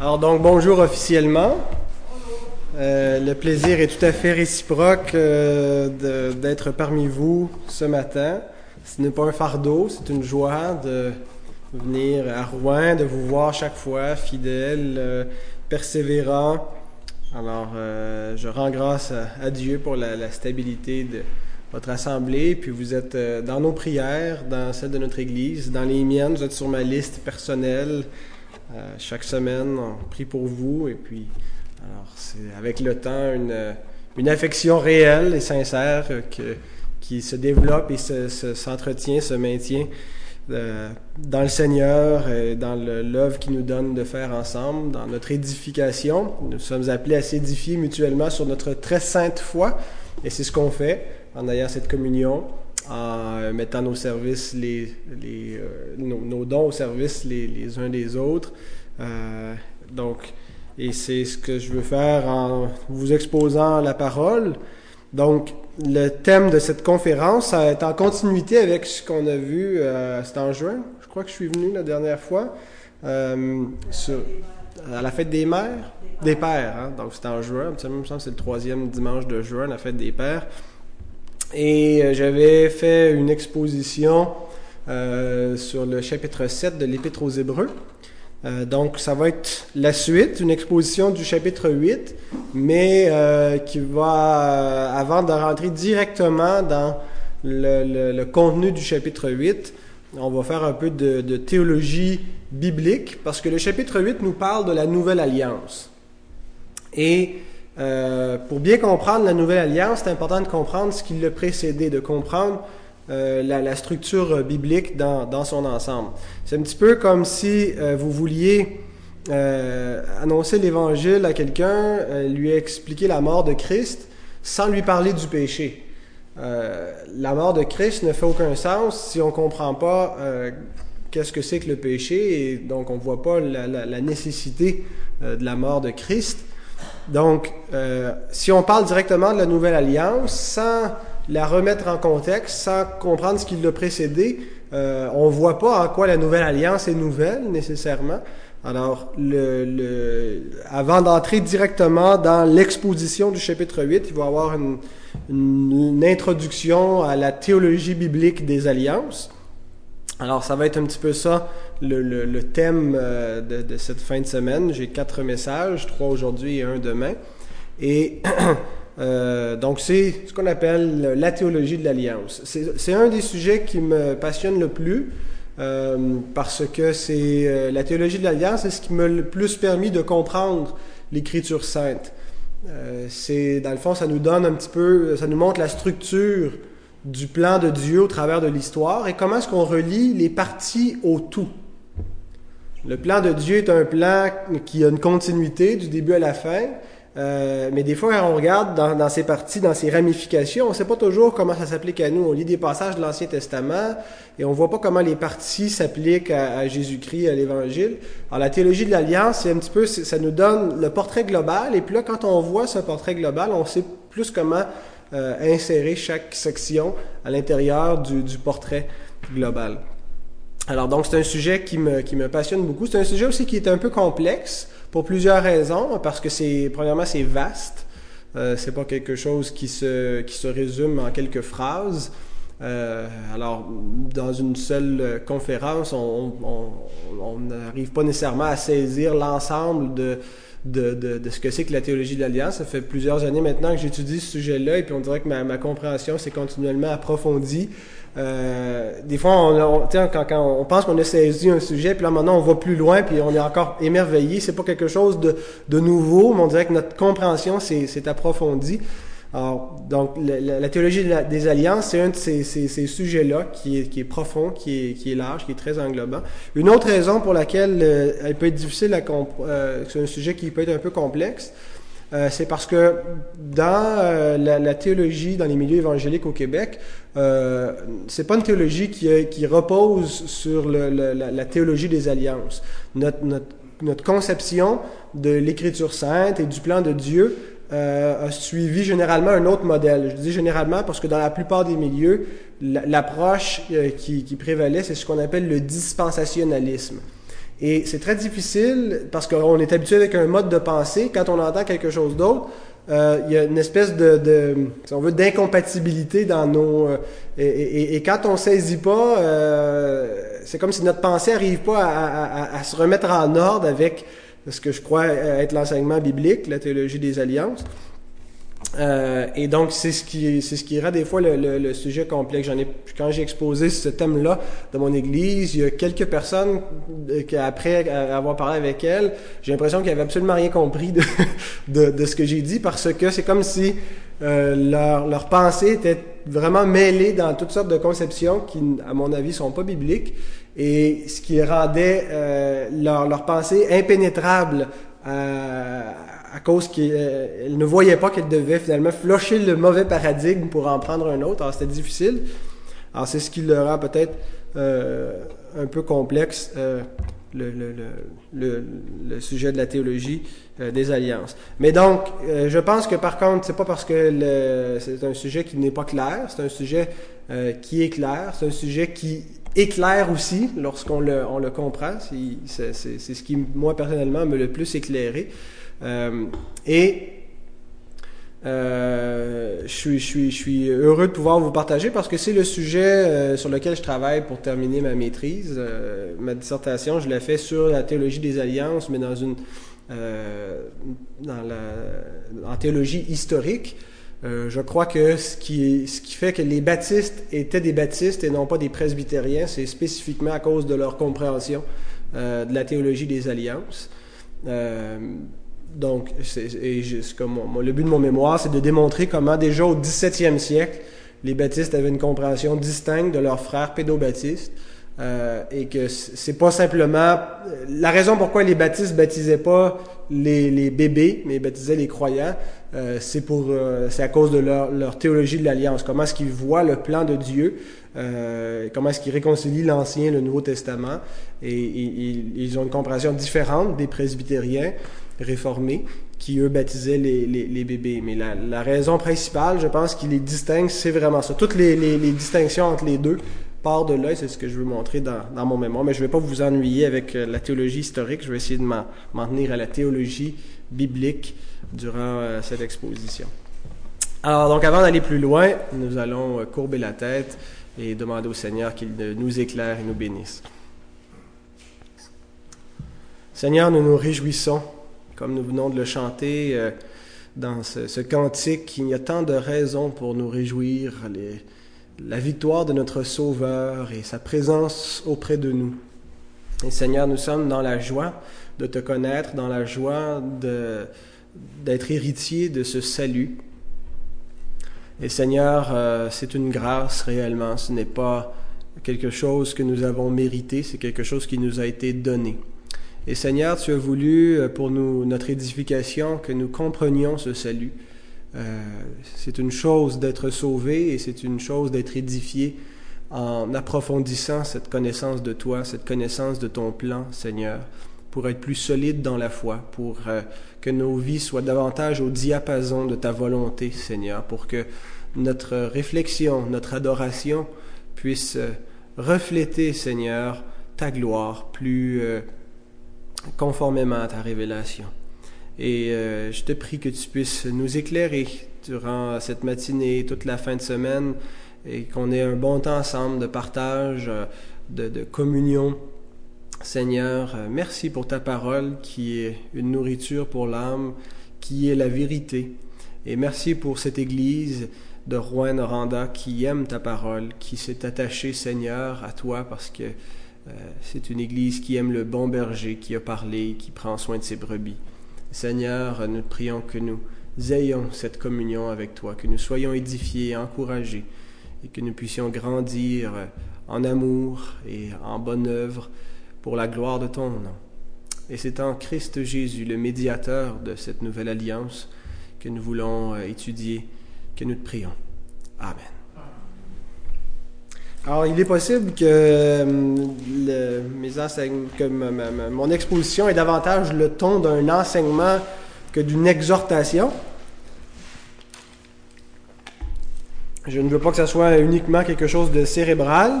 Alors donc bonjour officiellement. Euh, le plaisir est tout à fait réciproque euh, d'être parmi vous ce matin. Ce n'est pas un fardeau, c'est une joie de venir à Rouen, de vous voir chaque fois fidèle, euh, persévérant. Alors je rends grâce à, Dieu pour la, la, stabilité de votre assemblée. Puis vous êtes dans nos prières, dans celle de notre Église, dans les miennes, vous êtes sur ma liste personnelle. Euh, chaque semaine, on prie pour vous. Et puis, alors, c'est avec le temps une, une affection réelle et sincère que, qui se développe et s'entretient, se, se, maintient euh, dans le Seigneur et dans l'œuvre qu'il nous donne de faire ensemble, dans notre édification. Nous sommes appelés à s'édifier mutuellement sur notre très sainte foi. Et c'est ce qu'on fait en ayant cette communion en mettant nos services, les, les euh, nos, dons au service les, les uns des autres. Euh, donc, et c'est ce que je veux faire en vous exposant la parole. Donc, le thème de cette conférence est en continuité avec ce qu'on a vu, euh, c'était en juin, je crois que je suis venu la dernière fois, euh, sur, à la fête des mères, des pères, hein? donc c'était en juin, me semble c'est le troisième dimanche de juin, la fête des pères. Et euh, j'avais fait une exposition euh, sur le chapitre 7 de l'Épître aux Hébreux. Euh, donc, ça va être la suite, une exposition du chapitre 8, mais qui va, avant de rentrer directement dans le, contenu du chapitre 8, on va faire un peu de, de, théologie biblique, parce que le chapitre 8 nous parle de la nouvelle alliance. Et euh, pour bien comprendre la nouvelle alliance, c'est important de comprendre ce qui l'a précédé, de comprendre euh, la, structure biblique dans, son ensemble. C'est un petit peu comme si euh, vous vouliez euh, annoncer l'Évangile à quelqu'un, euh, lui expliquer la mort de Christ sans lui parler du péché. la mort de Christ ne fait aucun sens si on ne comprend pas qu'est-ce que c'est que le péché et donc on ne voit pas la, la nécessité de la mort de Christ. Donc, euh, si on parle directement de la nouvelle alliance, sans la remettre en contexte, sans comprendre ce qui l'a précédé, euh, on ne voit pas en quoi la nouvelle alliance est nouvelle nécessairement. Alors, le, le, avant d'entrer directement dans l'exposition du chapitre 8, il va y avoir une, une, une introduction à la théologie biblique des alliances. Alors, ça va être un petit peu ça, le, thème euh, de, cette fin de semaine. J'ai quatre messages, trois aujourd'hui et un demain. Et euh, donc, c'est ce qu'on appelle la théologie de l'alliance. C'est un des sujets qui me passionne le plus euh, parce que c'est la théologie de l'alliance, c'est ce qui m'a le plus permis de comprendre l'Écriture sainte. C'est, dans le fond, ça nous donne un petit peu, ça nous montre la structure du plan de Dieu au travers de l'histoire et comment est-ce qu'on relie les parties au tout. Le plan de Dieu est un plan qui a une continuité du début à la fin, euh, mais des fois, quand on regarde dans, dans ces parties, dans ces ramifications, on ne sait pas toujours comment ça s'applique à nous. On lit des passages de l'Ancien Testament et on voit pas comment les parties s'appliquent à, Jésus-Christ, à l'Évangile. Alors, la théologie de l'Alliance, c'est un petit peu, ça nous donne le portrait global et puis là, quand on voit ce portrait global, on sait plus comment euh, insérer chaque section à l'intérieur du, portrait global. Alors donc c'est un sujet qui me, qui me passionne beaucoup. C'est un sujet aussi qui est un peu complexe pour plusieurs raisons, parce que c'est premièrement c'est vaste. Euh, c'est pas quelque chose qui se, qui se résume en quelques phrases. Euh, alors, dans une seule conférence, on n'arrive pas nécessairement à saisir l'ensemble de, de, de, de, ce que c'est que la théologie de l'Alliance. Ça fait plusieurs années maintenant que j'étudie ce sujet-là et puis on dirait que ma, ma compréhension s'est continuellement approfondie. Euh, des fois, on, on, quand, quand on pense qu'on a saisi un sujet, puis là maintenant on va plus loin, puis on est encore émerveillé. C'est pas quelque chose de, de nouveau, mais on dirait que notre compréhension s'est approfondie. Alors, donc, la, théologie des alliances, c'est un de ces, sujets-là qui est, profond, qui est, large, qui est très englobant. Une autre raison pour laquelle euh, elle peut être difficile à euh, c'est un sujet qui peut être un peu complexe, euh, c'est parce que dans la, théologie, dans les milieux évangéliques au Québec, c'est pas une théologie qui, repose sur la, théologie des alliances. Notre conception de l'Écriture sainte et du plan de Dieu euh, a suivi généralement un autre modèle. Je dis généralement parce que dans la plupart des milieux, l'approche euh, qui, qui, prévalait, c'est ce qu'on appelle le dispensationalisme. Et c'est très difficile parce qu'on est habitué avec un mode de pensée. Quand on entend quelque chose d'autre, euh, il y a une espèce de, si on veut, d'incompatibilité dans nos... Euh, et, quand on saisit pas, euh, c'est comme si notre pensée n'arrive pas à, se remettre en ordre avec ce que je crois être l'enseignement biblique, la théologie des alliances. Euh, et donc, c'est ce qui, c'est ce qui rend des fois le, le, sujet complexe. J'en ai, quand j'ai exposé ce thème-là dans mon église, il y a quelques personnes euh, qui, après avoir parlé avec elles, j'ai l'impression qu'ils avaient absolument rien compris de, de, de ce que j'ai dit parce que c'est comme si euh, leur, leur pensée était vraiment mêlée dans toutes sortes de conceptions qui, à mon avis, sont pas bibliques et ce qui rendait euh, leur, leur pensée impénétrable à à cause qu'elle euh, ne voyait pas qu'elle devait finalement flusher le mauvais paradigme pour en prendre un autre. Alors c'était difficile. Alors c'est ce qui le rend peut-être euh, un peu complexe euh, le, le, le, le, sujet de la théologie des alliances. Mais donc, je pense que par contre, c'est pas parce que c'est un sujet qui n'est pas clair, c'est un sujet qui est clair, c'est un sujet qui éclaire aussi lorsqu'on le, comprend. C'est ce qui, moi, personnellement, me le plus éclairé. Euh, et euh, je, suis, je, suis, je suis heureux de pouvoir vous partager parce que c'est le sujet euh, sur lequel je travaille pour terminer ma maîtrise. ma dissertation, je l'ai fait sur la théologie des alliances, mais dans une dans la, en théologie historique. Je crois que ce qui, fait que les baptistes étaient des baptistes et non pas des presbytériens, c'est spécifiquement à cause de leur compréhension de la théologie des alliances. Donc, et le but de mon mémoire, c'est de démontrer comment déjà au 17e siècle, les baptistes avaient une compréhension distincte de leurs frères pédobaptistes. Euh, et que c'est pas simplement la raison pourquoi les baptistes baptisaient pas les, les bébés, mais baptisaient les croyants, euh, c'est pour euh, c'est à cause de leur, théologie de l'alliance. Comment est-ce qu'ils voient le plan de Dieu euh, Comment est-ce qu'ils réconcilient l'Ancien et le Nouveau Testament Et, ils ont une compréhension différente des presbytériens réformés qui, eux, baptisaient les, bébés. Mais la, raison principale, je pense, qui les distingue, c'est vraiment ça. Toutes les, distinctions entre les deux partent de là, c'est ce que je veux montrer dans, dans, mon mémoire. Mais je ne vais pas vous ennuyer avec la théologie historique, je vais essayer de m'en tenir à la théologie biblique durant euh, cette exposition. Alors, donc, avant d'aller plus loin, nous allons euh, courber la tête et demander au Seigneur qu'il nous éclaire et nous bénisse. Seigneur, nous nous réjouissons comme nous venons de le chanter euh, dans ce, cantique, il y a tant de raisons pour nous réjouir, la victoire de notre Sauveur et sa présence auprès de nous. Et Seigneur, nous sommes dans la joie de te connaître, dans la joie d'être héritier de ce salut. Et Seigneur, euh, c'est une grâce réellement, ce n'est pas quelque chose que nous avons mérité, c'est quelque chose qui nous a été donné. Et Seigneur, tu as voulu euh, pour nous, notre édification, que nous comprenions ce salut. Euh, c'est une chose d'être sauvé et c'est une chose d'être édifié en approfondissant cette connaissance de toi, cette connaissance de ton plan, Seigneur, pour être plus solide dans la foi, pour euh, que nos vies soient davantage au diapason de ta volonté, Seigneur, pour que notre réflexion, notre adoration puisse refléter, Seigneur, ta gloire plus conformément à ta révélation. Et euh, je te prie que tu puisses nous éclairer durant cette matinée, toute la fin de semaine, et qu'on ait un bon temps ensemble de partage, euh, de, communion. Seigneur, euh, merci pour ta parole qui est une nourriture pour l'âme, qui est la vérité. Et merci pour cette Église de Rouen Oranda qui aime ta parole, qui s'est attachée, Seigneur, à toi parce que euh, c'est une Église qui aime le bon berger, qui a parlé, qui prend soin de ses brebis. Seigneur, nous prions que nous ayons cette communion avec toi, que nous soyons édifiés, encouragés, et que nous puissions grandir en amour et en bonne œuvre pour la gloire de ton nom. Et c'est en Christ Jésus, le médiateur de cette nouvelle alliance, que nous voulons euh, étudier, que nous te prions. Amen. Alors, il est possible que, euh, mon exposition ait davantage le ton d'un enseignement que d'une exhortation. Je ne veux pas que ce soit uniquement quelque chose de cérébral.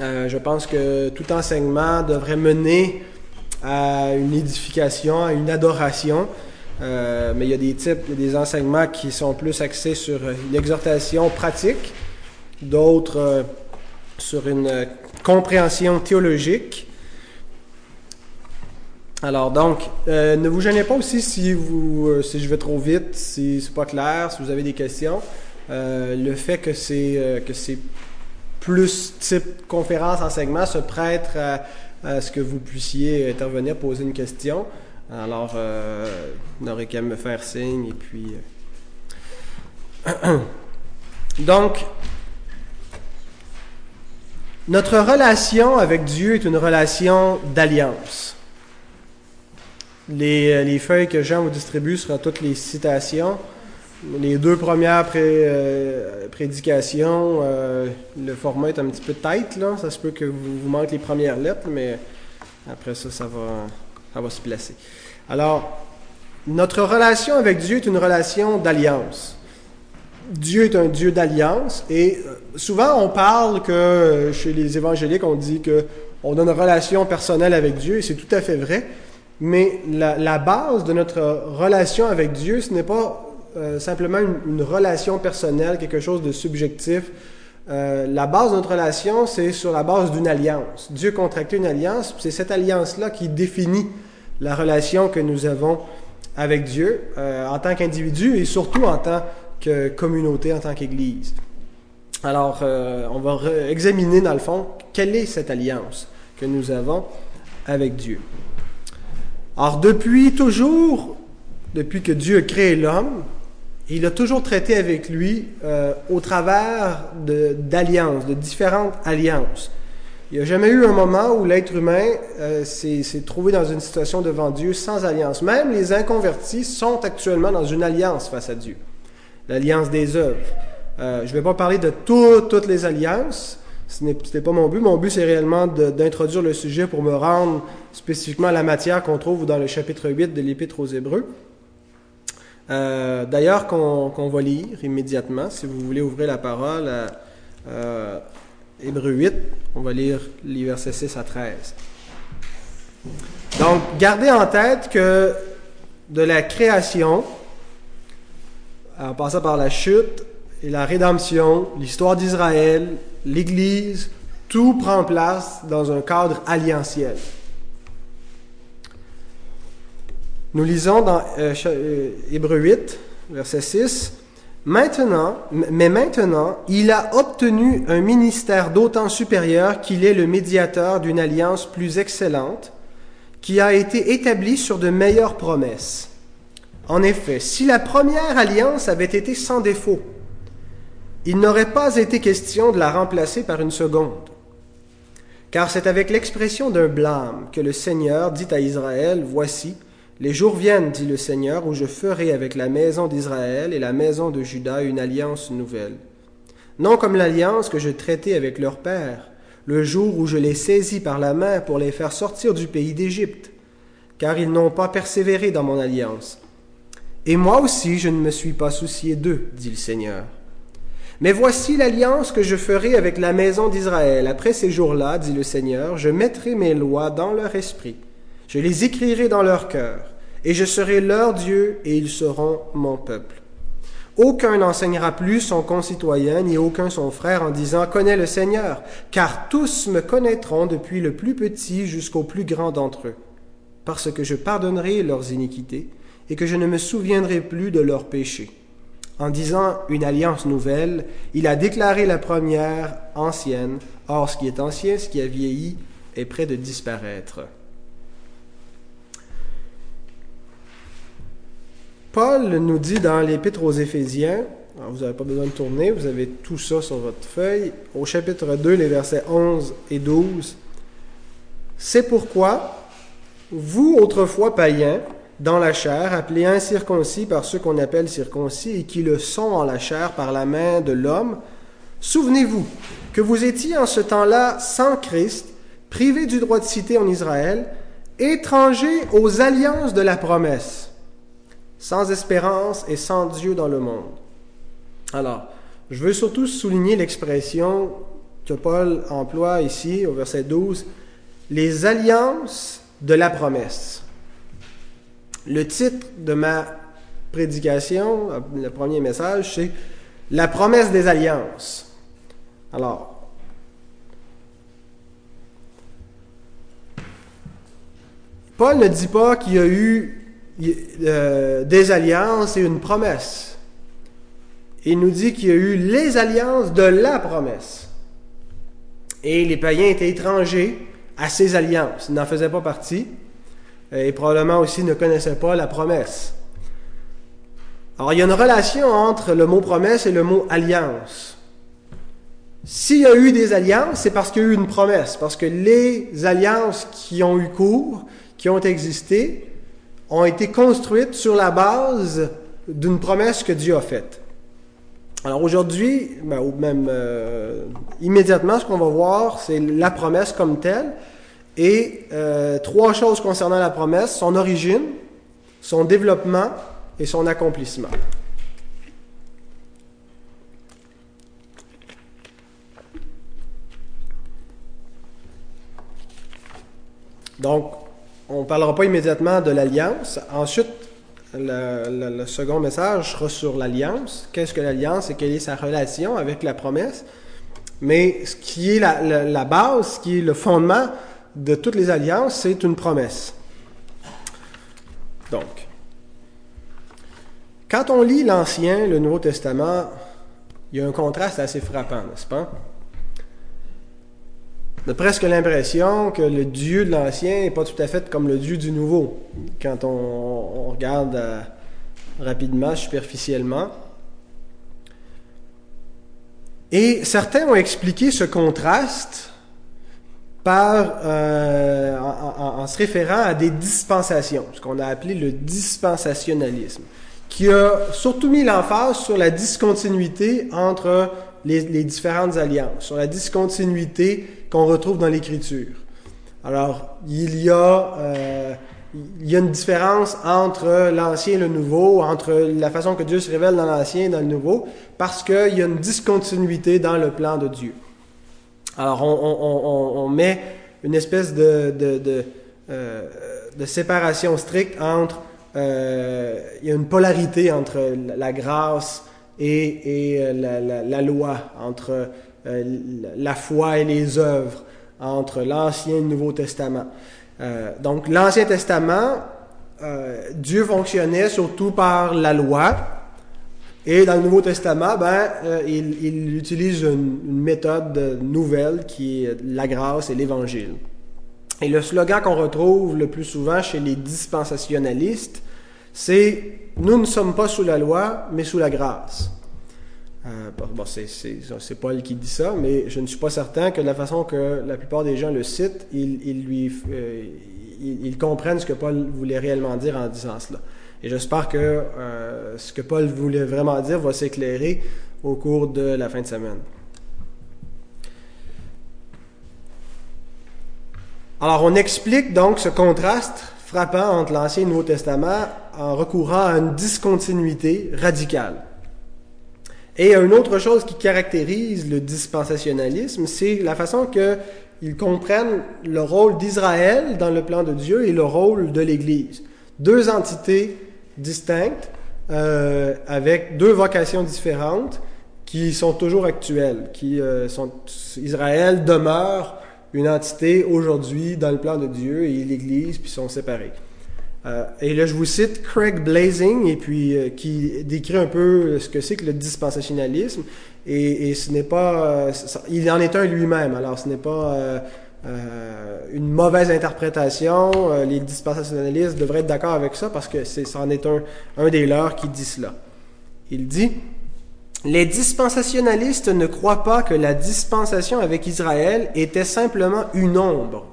Euh, je pense que tout enseignement devrait mener à une édification, à une adoration. Euh, mais il y a des types, il y a des enseignements qui sont plus axés sur une exhortation pratique, d'autres euh, sur une compréhension théologique. Alors donc, ne vous gênez pas aussi si vous, si je vais trop vite, si c'est pas clair, si vous avez des questions. le fait que c'est que c'est plus type conférence enseignement se prête à, ce que vous puissiez intervenir, poser une question? Alors, euh, n'aurait qu'à me faire signe et puis. Euh, donc, notre relation avec Dieu est une relation d'alliance. Les, euh, les, feuilles que Jean vous distribue seront toutes les citations. Les deux premières euh, prédications, le format est un petit peu tête, là. Ça se peut que vous, vous manquez les premières lettres, mais après ça, ça va, ça va se placer. Alors, notre relation avec Dieu est une relation d'alliance. Dieu est un Dieu d'alliance et euh, souvent on parle que euh, chez les évangéliques on dit que on a une relation personnelle avec Dieu et c'est tout à fait vrai, mais la, base de notre relation avec Dieu ce n'est pas euh, simplement une, relation personnelle, quelque chose de subjectif. la base de notre relation c'est sur la base d'une alliance. Dieu contracté une alliance, c'est cette alliance là qui définit la relation que nous avons avec Dieu euh, en tant qu'individu et surtout en tant que communauté, en tant qu'Église. Alors, euh, on va examiner dans le fond quelle est cette alliance que nous avons avec Dieu. Alors, depuis toujours, depuis que Dieu a créé l'homme, il a toujours traité avec lui euh, au travers d'alliances, de différentes alliances. Il n'y a jamais eu un moment où l'être humain euh, s'est trouvé dans une situation devant Dieu sans alliance. Même les inconvertis sont actuellement dans une alliance face à Dieu, l'alliance des œuvres. Euh, je ne vais pas parler de toutes les alliances, ce n'est pas mon but. Mon but, c'est réellement d'introduire le sujet pour me rendre spécifiquement à la matière qu'on trouve dans le chapitre 8 de l'Épître aux Hébreux. Euh, d'ailleurs, qu'on va lire immédiatement, si vous voulez ouvrir la parole à Hébreux 8, on va lire les versets 6 à 13. Donc, gardez en tête que de la création, en passant par la chute et la rédemption, l'histoire d'Israël, l'Église, tout prend place dans un cadre alliantiel. Nous lisons dans euh, euh, Hébreux 8, verset 6. Maintenant, mais maintenant, il a obtenu un ministère d'autant supérieur qu'il est le médiateur d'une alliance plus excellente, qui a été établie sur de meilleures promesses. En effet, si la première alliance avait été sans défaut, il n'aurait pas été question de la remplacer par une seconde. Car c'est avec l'expression d'un blâme que le Seigneur dit à Israël, Voici, les jours viennent, dit le Seigneur, où je ferai avec la maison d'Israël et la maison de Juda une alliance nouvelle. Non comme l'alliance que je traitais avec leur père, le jour où je les saisis par la main pour les faire sortir du pays d'Égypte, car ils n'ont pas persévéré dans mon alliance. Et moi aussi je ne me suis pas soucié d'eux, dit le Seigneur. Mais voici l'alliance que je ferai avec la maison d'Israël. Après ces jours-là, dit le Seigneur, je mettrai mes lois dans leur esprit, je les écrirai dans leur cœur et je serai leur Dieu, et ils seront mon peuple. Aucun n'enseignera plus son concitoyen, ni aucun son frère, en disant Connais le Seigneur, car tous me connaîtront depuis le plus petit jusqu'au plus grand d'entre eux, parce que je pardonnerai leurs iniquités, et que je ne me souviendrai plus de leurs péchés. En disant une alliance nouvelle, il a déclaré la première ancienne. Or, ce qui est ancien, ce qui a vieilli, est près de disparaître. Paul nous dit dans l'Épître aux Éphésiens, vous n'avez pas besoin de tourner, vous avez tout ça sur votre feuille, au chapitre 2, les versets 11 et 12. C'est pourquoi, vous autrefois païens, dans la chair, appelés incirconcis par ceux qu'on appelle circoncis et qui le sont en la chair par la main de l'homme, souvenez-vous que vous étiez en ce temps-là sans Christ, privés du droit de cité en Israël, étrangers aux alliances de la promesse sans espérance et sans Dieu dans le monde. Alors, je veux surtout souligner l'expression que Paul emploie ici au verset 12, les alliances de la promesse. Le titre de ma prédication, le premier message, c'est La promesse des alliances. Alors, Paul ne dit pas qu'il y a eu euh, des alliances et une promesse. Il nous dit qu'il y a eu les alliances de la promesse. Et les païens étaient étrangers à ces alliances. N'en faisaient pas partie. Et probablement aussi ne connaissaient pas la promesse. Alors, il y a une relation entre le mot promesse et le mot alliance. S'il y a eu des alliances, c'est parce qu'il y a eu une promesse, parce que les alliances qui ont eu cours, qui ont existé, ont été construites sur la base d'une promesse que Dieu a faite. Alors aujourd'hui, ben, ou même euh, immédiatement, ce qu'on va voir, c'est la promesse comme telle, et euh, trois choses concernant la promesse, son origine, son développement et son accomplissement. Donc, on ne parlera pas immédiatement de l'alliance. Ensuite, le, second message sera sur l'alliance. Qu'est-ce que l'alliance et quelle est sa relation avec la promesse? Mais ce qui est la, base, ce qui est le fondement de toutes les alliances, c'est une promesse. Donc, quand on lit l'Ancien, le Nouveau Testament, il y a un contraste assez frappant, n'est-ce pas? On a presque l'impression que le Dieu de l'Ancien n'est pas tout à fait comme le Dieu du Nouveau, quand on, regarde euh, rapidement, superficiellement. Et certains ont expliqué ce contraste par, euh, en, se référant à des dispensations, ce qu'on a appelé le dispensationalisme, qui a surtout mis l'emphase sur la discontinuité entre les, différentes alliances, sur la discontinuité qu'on retrouve dans l'Écriture. Alors, il y a, euh, il y a une différence entre l'Ancien et le Nouveau, entre la façon que Dieu se révèle dans l'Ancien et dans le Nouveau, parce qu'il y a une discontinuité dans le plan de Dieu. Alors, on, met une espèce de, euh, séparation stricte entre... Euh, il y a une polarité entre la grâce et, la, la, loi, entre euh, la foi et les œuvres entre l'Ancien et le Nouveau Testament. Euh, donc l'Ancien Testament, euh, Dieu fonctionnait surtout par la loi, et dans le Nouveau Testament, ben, il, il, utilise une, une, méthode nouvelle qui est la grâce et l'Évangile. Et le slogan qu'on retrouve le plus souvent chez les dispensationalistes, c'est Nous ne sommes pas sous la loi, mais sous la grâce. Euh, bon, c'est Paul qui dit ça, mais je ne suis pas certain que de la façon que la plupart des gens le citent, ils, lui, euh, ils, comprennent ce que Paul voulait réellement dire en disant cela. Et j'espère que euh, ce que Paul voulait vraiment dire va s'éclairer au cours de la fin de semaine. Alors, on explique donc ce contraste frappant entre l'Ancien et le Nouveau Testament en recourant à une discontinuité radicale. Et une autre chose qui caractérise le dispensationalisme, c'est la façon qu'ils comprennent le rôle d'Israël dans le plan de Dieu et le rôle de l'Église. Deux entités distinctes, euh, avec deux vocations différentes, qui sont toujours actuelles, qui euh, sont Israël demeure une entité aujourd'hui dans le plan de Dieu et l'Église puis sont séparés. Euh, et là, je vous cite Craig Blazing, et puis euh, qui décrit un peu ce que c'est que le dispensationalisme. Et, ce n'est pas, euh, il en est un lui-même. Alors, ce n'est pas une mauvaise interprétation. les dispensationalistes devraient être d'accord avec ça parce que c'est, c'en est un, un des leurs qui dit cela. Il dit les dispensationalistes ne croient pas que la dispensation avec Israël était simplement une ombre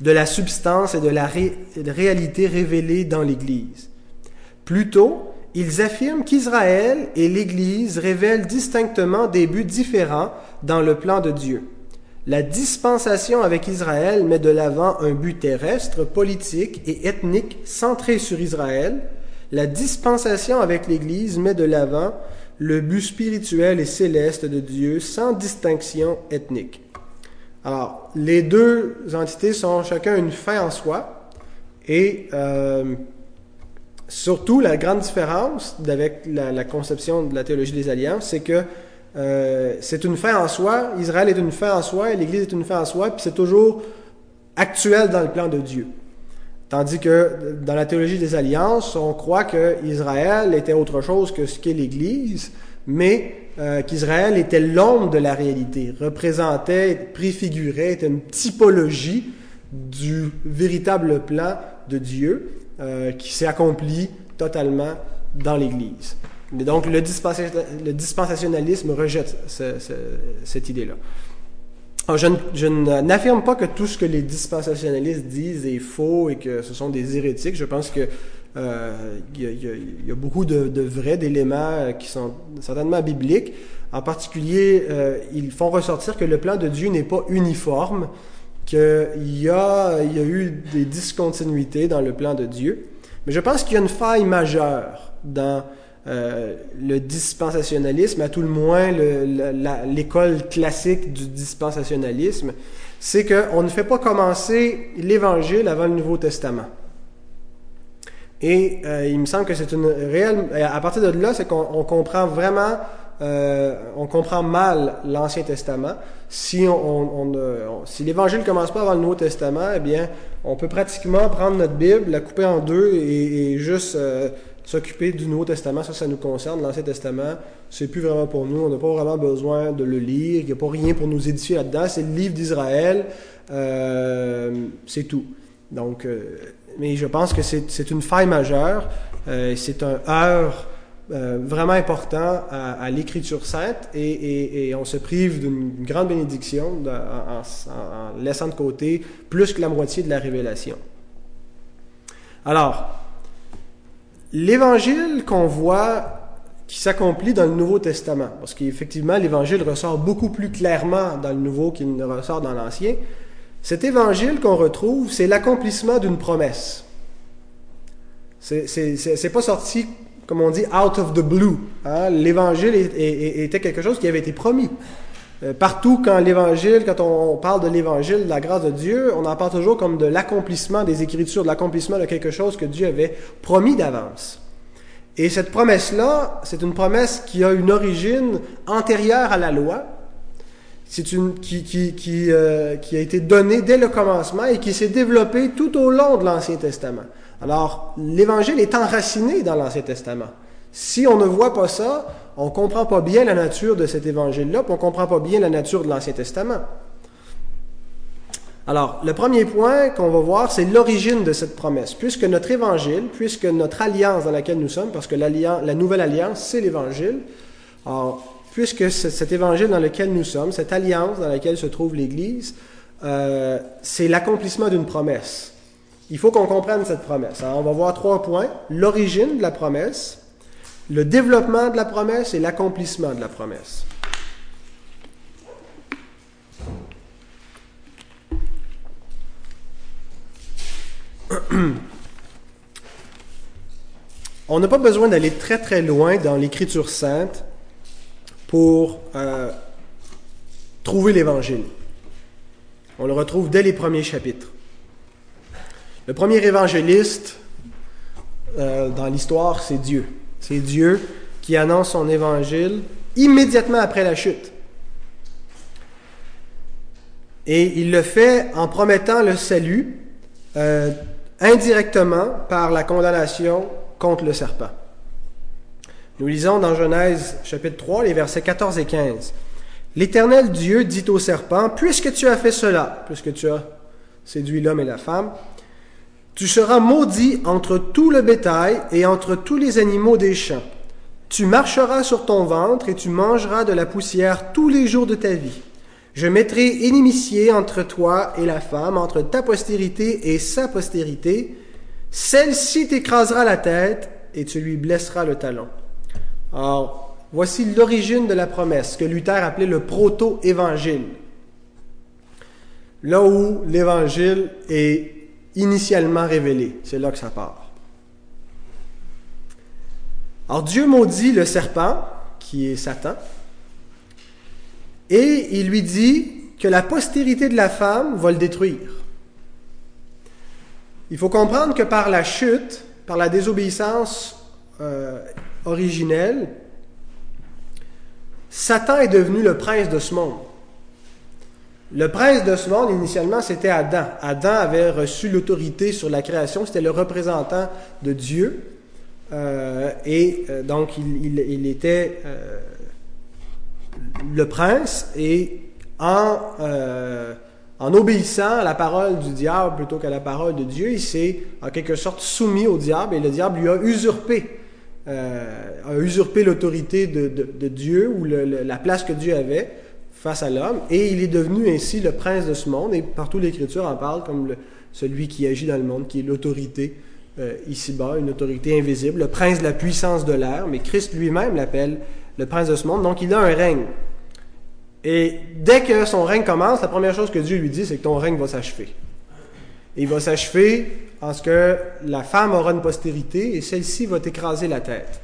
de la substance et de la réalité révélée dans l'Église. Plutôt, ils affirment qu'Israël et l'Église révèlent distinctement des buts différents dans le plan de Dieu. La dispensation avec Israël met de l'avant un but terrestre, politique et ethnique centré sur Israël. La dispensation avec l'Église met de l'avant le but spirituel et céleste de Dieu sans distinction ethnique. Alors, les deux entités sont chacun une fin en soi, et euh, surtout la grande différence avec la, conception de la théologie des alliances, c'est que euh, c'est une fin en soi, Israël est une fin en soi, l'Église est une fin en soi, puis c'est toujours actuel dans le plan de Dieu. Tandis que dans la théologie des alliances, on croit que Israël était autre chose que ce qu'est l'Église, mais euh, qu'Israël était l'ombre de la réalité, représentait, préfigurait, était une typologie du véritable plan de Dieu euh, qui s'est accompli totalement dans l'Église. Mais donc le, dispensationalisme rejette cette idée-là. Je, n'affirme pas que tout ce que les dispensationalistes disent est faux et que ce sont des hérétiques. Je pense que euh, il y, a beaucoup de, vrais d'éléments euh, qui sont certainement bibliques. En particulier, euh, ils font ressortir que le plan de Dieu n'est pas uniforme, qu'il y a eu des discontinuités dans le plan de Dieu. Mais je pense qu'il y a une faille majeure dans le dispensationalisme, à tout le moins l'école classique du dispensationalisme, c'est qu'on ne fait pas commencer l'Évangile avant le Nouveau Testament. Et euh, il me semble que c'est une réelle. À partir de là, c'est qu'on comprend vraiment, euh, on comprend mal l'Ancien Testament. Si on, on, si l'Évangile commence pas avant le Nouveau Testament, eh bien, on peut pratiquement prendre notre Bible, la couper en deux et, juste euh, s'occuper du Nouveau Testament. Ça, ça nous concerne. L'Ancien Testament, c'est plus vraiment pour nous. On n'a pas vraiment besoin de le lire. Il n'y a pas rien pour nous édifier là-dedans. C'est le livre d'Israël. c'est tout. Donc mais je pense que c'est une faille majeure. Euh, c'est un heure euh, vraiment important à, l'Écriture sainte et, on se prive d'une grande bénédiction en, laissant de côté plus que la moitié de la révélation. Alors, l'évangile qu'on voit qui s'accomplit dans le Nouveau Testament, parce qu'effectivement, l'évangile ressort beaucoup plus clairement dans le Nouveau qu'il ne ressort dans l'Ancien, cet évangile qu'on retrouve, c'est l'accomplissement d'une promesse. C'est pas sorti, comme on dit, out of the blue. Hein. L'évangile était quelque chose qui avait été promis. Euh, partout, quand l'évangile, quand on, parle de l'évangile, de la grâce de Dieu, on en parle toujours comme de l'accomplissement des Écritures, de l'accomplissement de quelque chose que Dieu avait promis d'avance. Et cette promesse-là, c'est une promesse qui a une origine antérieure à la loi, c'est une euh, qui, a été donnée dès le commencement et qui s'est développée tout au long de l'Ancien Testament. Alors, l'Évangile est enraciné dans l'Ancien Testament. Si on ne voit pas ça, on ne comprend pas bien la nature de cet Évangile-là, puis on ne comprend pas bien la nature de l'Ancien Testament. Alors, le premier point qu'on va voir, c'est l'origine de cette promesse. Puisque notre Évangile, puisque notre alliance dans laquelle nous sommes, parce que la nouvelle alliance, c'est l'Évangile, alors, puisque cet évangile dans lequel nous sommes, cette alliance dans laquelle se trouve l'Église, euh, c'est l'accomplissement d'une promesse. Il faut qu'on comprenne cette promesse. Alors, on va voir trois points. L'origine de la promesse, le développement de la promesse et l'accomplissement de la promesse. On n'a pas besoin d'aller très très loin dans l'Écriture sainte pour euh, trouver l'Évangile. On le retrouve dès les premiers chapitres. Le premier évangéliste euh, dans l'histoire, c'est Dieu. C'est Dieu qui annonce son évangile immédiatement après la chute. Et il le fait en promettant le salut euh, indirectement par la condamnation contre le serpent. Nous lisons dans Genèse chapitre 3 les versets 14 et 15. L'Éternel Dieu dit au serpent, Puisque tu as fait cela, puisque tu as séduit l'homme et la femme, tu seras maudit entre tout le bétail et entre tous les animaux des champs. Tu marcheras sur ton ventre et tu mangeras de la poussière tous les jours de ta vie. Je mettrai inimitié entre toi et la femme, entre ta postérité et sa postérité. Celle-ci t'écrasera la tête et tu lui blesseras le talon. Alors, voici l'origine de la promesse que Luther appelait le proto-évangile. Là où l'évangile est initialement révélé, c'est là que ça part. Alors Dieu maudit le serpent, qui est Satan, et il lui dit, que la postérité de la femme va le détruire. Il faut comprendre que par la chute, par la désobéissance euh, originelle, Satan est devenu le prince de ce monde. Le prince de ce monde, initialement, c'était Adam. Adam avait reçu l'autorité sur la création, c'était le représentant de Dieu. Euh, et euh, donc, il, était euh, le prince, et en, en obéissant à la parole du diable plutôt qu'à la parole de Dieu, il s'est en quelque sorte soumis au diable, et le diable lui a usurpé a usurpé l'autorité de, Dieu ou la place que Dieu avait face à l'homme, et il est devenu ainsi le prince de ce monde, et partout l'Écriture en parle comme celui qui agit dans le monde, qui est l'autorité euh, ici-bas, une autorité invisible, le prince de la puissance de l'air, mais Christ lui-même l'appelle le prince de ce monde, donc il a un règne. Et dès que son règne commence, la première chose que Dieu lui dit, c'est que ton règne va s'achever. Il va s'achever en ce que la femme aura une postérité et celle-ci va t'écraser la tête.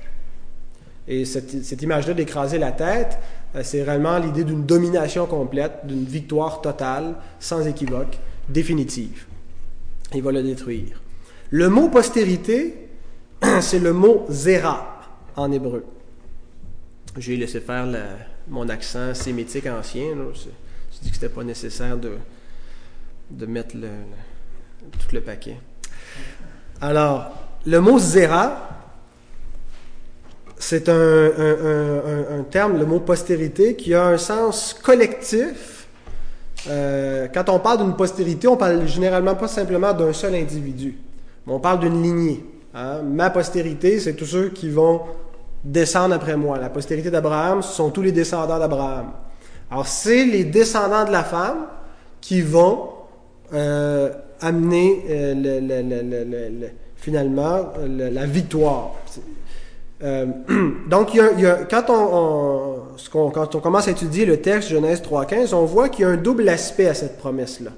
Et cette, image-là d'écraser la tête, euh, c'est réellement l'idée d'une domination complète, d'une victoire totale, sans équivoque, définitive. Il va le détruire. Le mot postérité, c'est le mot zéra en hébreu. J'ai laissé faire mon accent sémitique ancien. Je dit que ce n'était pas nécessaire de, mettre tout le paquet. Alors, le mot zéra, c'est un, terme, le mot postérité, qui a un sens collectif. Euh, quand on parle d'une postérité, on parle généralement pas simplement d'un seul individu, mais on parle d'une lignée. Hein. Ma postérité, c'est tous ceux qui vont descendre après moi. La postérité d'Abraham, ce sont tous les descendants d'Abraham. Alors, c'est les descendants de la femme qui vont euh, amener euh, finalement la victoire. Donc, quand, on, quand on commence à étudier le texte Genèse 3.15, on voit qu'il y a un double aspect à cette promesse-là.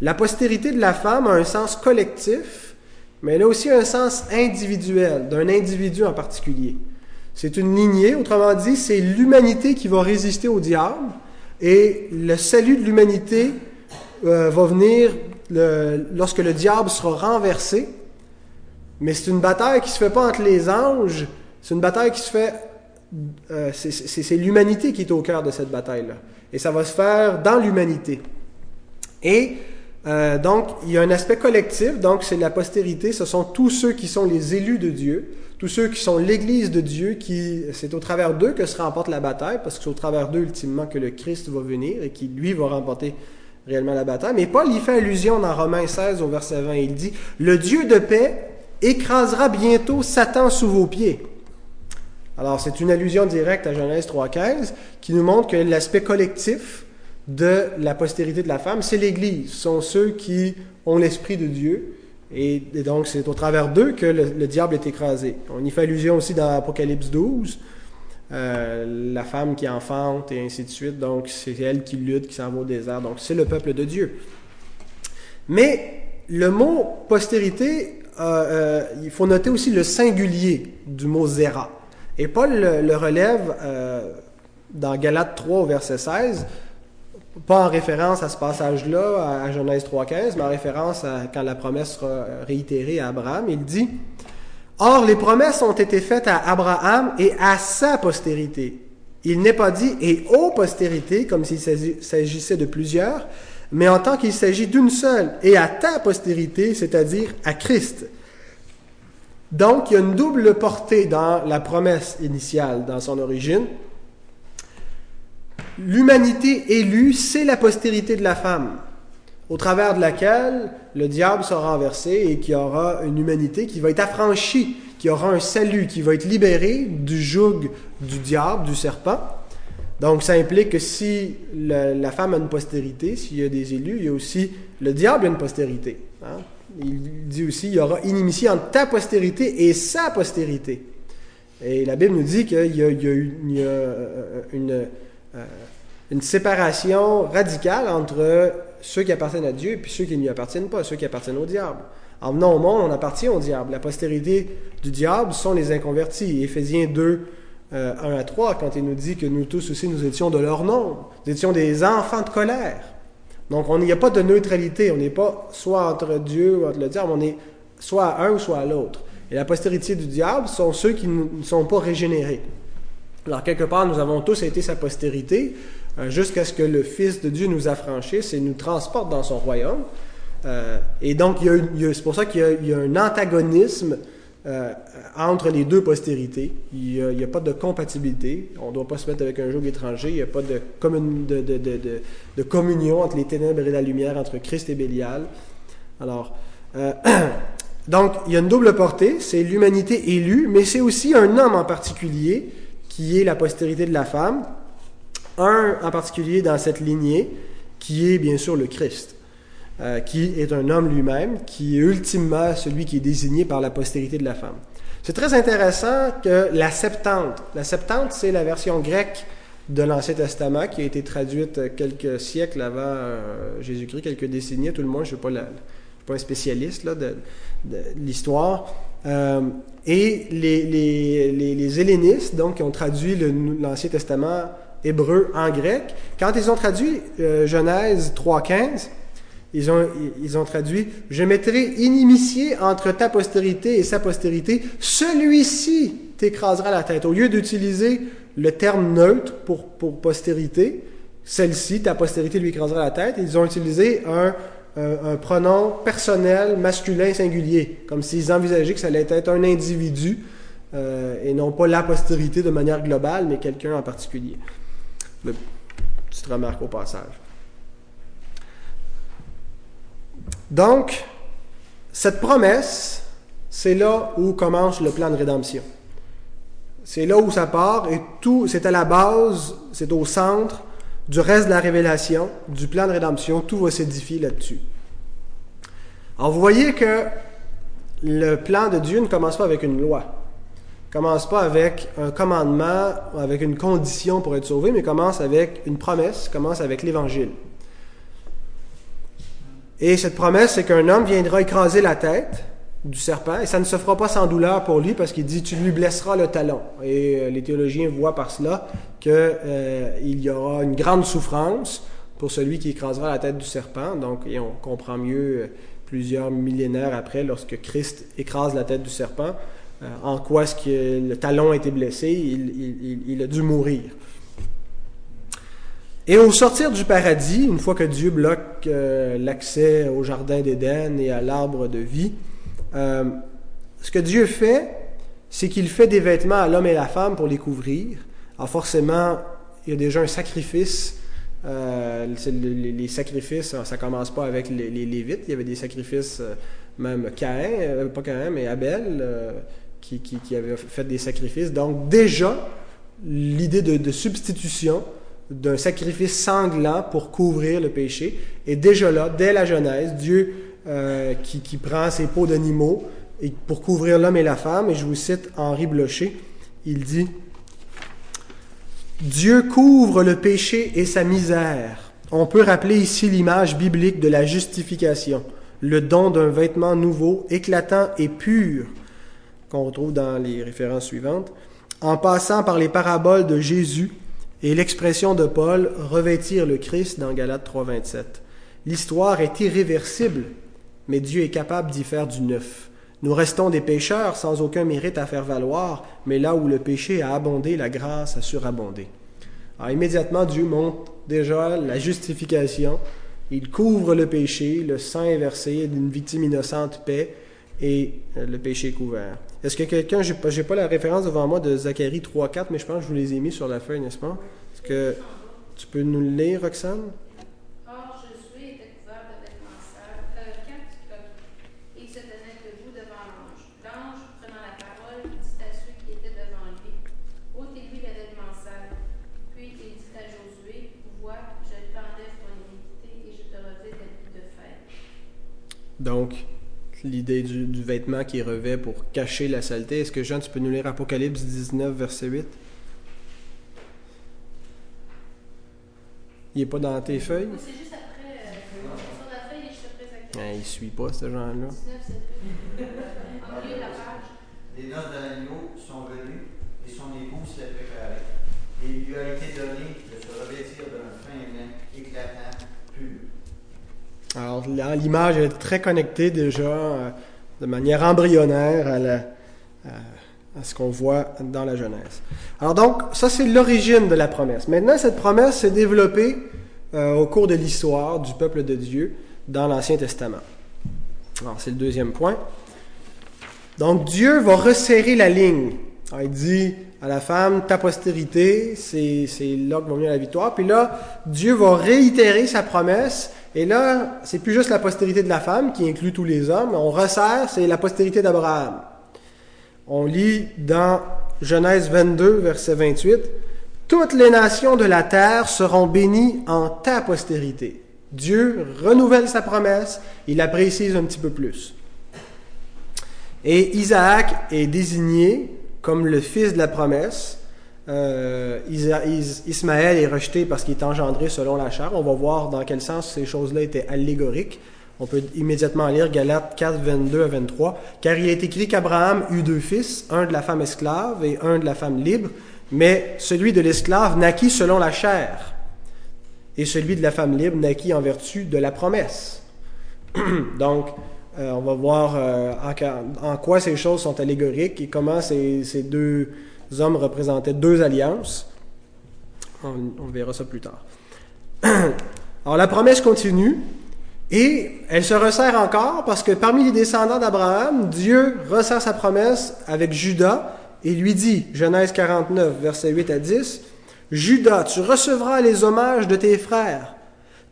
La postérité de la femme a un sens collectif, mais elle a aussi un sens individuel, d'un individu en particulier. C'est une lignée, autrement dit, c'est l'humanité qui va résister au diable, et le salut de l'humanité euh, va venir lorsque le diable sera renversé, mais c'est une bataille qui se fait pas entre les anges, c'est une bataille qui se fait... Euh, c'est l'humanité qui est au cœur de cette bataille-là. Et ça va se faire dans l'humanité. Et euh, donc, il y a un aspect collectif, donc c'est la postérité, ce sont tous ceux qui sont les élus de Dieu, tous ceux qui sont l'Église de Dieu, qui c'est au travers d'eux que se remporte la bataille, parce que c'est au travers d'eux ultimement que le Christ va venir et qui, lui, va remporter réellement la bataille. Mais Paul y fait allusion dans Romains 16 au verset 20, il dit, Le Dieu de paix écrasera bientôt Satan sous vos pieds. Alors, c'est une allusion directe à Genèse 3.15 qui nous montre que l'aspect collectif de la postérité de la femme, c'est l'Église. Ce sont ceux qui ont l'Esprit de Dieu. Et, donc, c'est au travers d'eux que le, diable est écrasé. On y fait allusion aussi dans Apocalypse 12. Euh, la femme qui enfante et ainsi de suite. Donc, c'est elle qui lutte, qui s'en va au désert. Donc, c'est le peuple de Dieu. Mais le mot postérité euh, il faut noter aussi le singulier du mot zéra. Et Paul le, relève euh, dans Galates 3 au verset 16, pas en référence à ce passage-là, à, Genèse 3.15, mais en référence à quand la promesse sera réitérée à Abraham. Il dit, Or les promesses ont été faites à Abraham et à sa postérité. Il n'est pas dit et aux postérités, comme s'il s'agissait de plusieurs, mais en tant qu'il s'agit d'une seule, et à ta postérité, c'est-à-dire à Christ. Donc, il y a une double portée dans la promesse initiale, dans son origine. L'humanité élue, c'est la postérité de la femme, au travers de laquelle le diable sera renversé et qui aura une humanité qui va être affranchie, qui aura un salut, qui va être libérée du joug du diable, du serpent. Donc, ça implique que si la, femme a une postérité, s'il y a des élus, il y a aussi le diable a une postérité. Hein. Il dit aussi, il y aura inimitié entre ta postérité et sa postérité. Et la Bible nous dit qu'il y a, une, une, séparation radicale entre ceux qui appartiennent à Dieu et puis ceux qui ne lui appartiennent pas, ceux qui appartiennent au diable. En venant au monde, on appartient au diable. La postérité du diable sont les inconvertis. Éphésiens 2, 1 à 3 quand il nous dit que nous tous aussi nous étions de leur nombre. Nous étions des enfants de colère. Donc, il n'y a pas de neutralité. On n'est pas soit entre Dieu ou entre le diable, on est soit à un ou soit à l'autre. Et la postérité du diable sont ceux qui ne sont pas régénérés. Alors, quelque part, nous avons tous été sa postérité euh, jusqu'à ce que le Fils de Dieu nous affranchisse et nous transporte dans son royaume. Euh, et donc, c'est pour ça qu'il y, a un antagonisme euh, entre les deux postérités. Il n'y a, pas de compatibilité. On ne doit pas se mettre avec un joug étranger. Il n'y a pas de, de, communion entre les ténèbres et la lumière, entre Christ et Bélial. Alors, donc, il y a une double portée. C'est l'humanité élue, mais c'est aussi un homme en particulier qui est la postérité de la femme. Un en particulier dans cette lignée, qui est bien sûr le Christ. Euh, qui est un homme lui-même, qui est ultimement celui qui est désigné par la postérité de la femme. C'est très intéressant que la Septante, la Septante, c'est la version grecque de l'Ancien Testament qui a été traduite quelques siècles avant euh, Jésus-Christ, quelques décennies, tout le monde, je ne suis, pas un spécialiste de, l'histoire. Euh, et les, les, les, donc, qui ont traduit l'Ancien Testament hébreu en grec, quand ils ont traduit Genèse 3.15, ils ont, ils ont traduit Je mettrai inimitié entre ta postérité et sa postérité, celui-ci t'écrasera la tête. Au lieu d'utiliser le terme neutre pour, postérité, celle-ci, ta postérité lui écrasera la tête, ils ont utilisé un, un, pronom personnel masculin singulier, comme s'ils envisageaient que ça allait être un individu euh, et non pas la postérité de manière globale, mais quelqu'un en particulier. Petite remarque au passage. Donc, cette promesse, c'est là où commence le plan de rédemption. C'est là où ça part et tout, c'est à la base, c'est au centre du reste de la révélation, du plan de rédemption, tout va s'édifier là-dessus. Alors vous voyez que le plan de Dieu ne commence pas avec une loi, commence pas avec un commandement, avec une condition pour être sauvé, mais commence avec une promesse, commence avec l'Évangile. Et cette promesse, c'est qu'un homme viendra écraser la tête du serpent, et ça ne se fera pas sans douleur pour lui, parce qu'il dit, tu lui blesseras le talon. Et euh, les théologiens voient par cela qu'il euh, y aura une grande souffrance pour celui qui écrasera la tête du serpent. Donc, et on comprend mieux euh, plusieurs millénaires après, lorsque Christ écrase la tête du serpent, en quoi est-ce que le talon a été blessé, il a dû mourir. Et au sortir du paradis, une fois que Dieu bloque euh, l'accès au jardin d'Éden et à l'arbre de vie, euh, ce que Dieu fait, c'est qu'il fait des vêtements à l'homme et à la femme pour les couvrir. Alors forcément, il y a déjà un sacrifice. Euh, les, sacrifices, ça commence pas avec les, Lévites. Il y avait des sacrifices, même Caïn, pas Caïn, mais Abel, qui, qui, avait fait des sacrifices. Donc déjà, l'idée de, substitution d'un sacrifice sanglant pour couvrir le péché. Et déjà là, dès la Genèse, Dieu euh, qui, qui, prend ses peaux d'animaux pour couvrir l'homme et la femme, et je vous cite Henri Blocher, il dit Dieu couvre le péché et sa misère. On peut rappeler ici l'image biblique de la justification, le don d'un vêtement nouveau, éclatant et pur, qu'on retrouve dans les références suivantes, en passant par les paraboles de Jésus et l'expression de Paul, revêtir le Christ dans Galates 3.27. L'histoire est irréversible, mais Dieu est capable d'y faire du neuf. Nous restons des pécheurs sans aucun mérite à faire valoir, mais là où le péché a abondé, la grâce a surabondé. Alors immédiatement, Dieu montre déjà la justification. Il couvre le péché, le sang est versé d'une victime innocente paix et le péché couvert. Est-ce que quelqu'un, je n'ai pas la référence devant moi de Zacharie 3.4, mais je pense que je vous les ai mis sur la feuille, n'est-ce pas? Est-ce que tu peux nous le lire, Roxane? Donc, l'idée du, vêtement qui revêt pour cacher la saleté. Est-ce que Jean, tu peux nous lire Apocalypse 19, verset 8? Il n'est pas dans tes feuilles? C'est juste après. Euh, sur la feuille, je te ah, il ne suit pas, ce genre-là. 19, c'est En milieu de la page. Les noces de l'agneau sont venues et son époux s'est préparé. Et il lui a été donné de se revêtir d'un fin lin éclatant, là, l'image est très connectée déjà euh, de manière embryonnaire à, la- à- ce qu'on voit dans la Genèse. Alors donc, ça c'est l'origine de la promesse. Maintenant, cette promesse s'est développée euh, au cours de l'histoire du peuple de Dieu dans l'Ancien Testament. Alors c'est le deuxième point. Donc Dieu va resserrer la ligne. Il dit à la femme, ta postérité, c'est là que va venir la victoire. Puis là, Dieu va réitérer sa promesse. Et là, c'est plus juste la postérité de la femme qui inclut tous les hommes. On resserre, c'est la postérité d'Abraham. On lit dans Genèse 22, verset 28, Toutes les nations de la terre seront bénies en ta postérité. Dieu renouvelle sa promesse, il la précise un petit peu plus. Et Isaac est désigné comme le fils de la promesse. Euh, Ismaël est rejeté parce qu'il est engendré selon la chair. On va voir dans quel sens ces choses-là étaient allégoriques. On peut immédiatement lire Galates 4, 22 à 23. Car il est écrit qu'Abraham eut deux fils, un de la femme esclave et un de la femme libre, mais celui de l'esclave naquit selon la chair, et celui de la femme libre naquit en vertu de la promesse. Donc, euh, on va voir euh, en, quoi ces choses sont allégoriques et comment ces deux hommes représentaient deux alliances. On, verra ça plus tard. Alors la promesse continue et elle se resserre encore parce que parmi les descendants d'Abraham, Dieu resserre sa promesse avec Judas et lui dit, Genèse 49, versets 8 à 10, Judas, tu recevras les hommages de tes frères.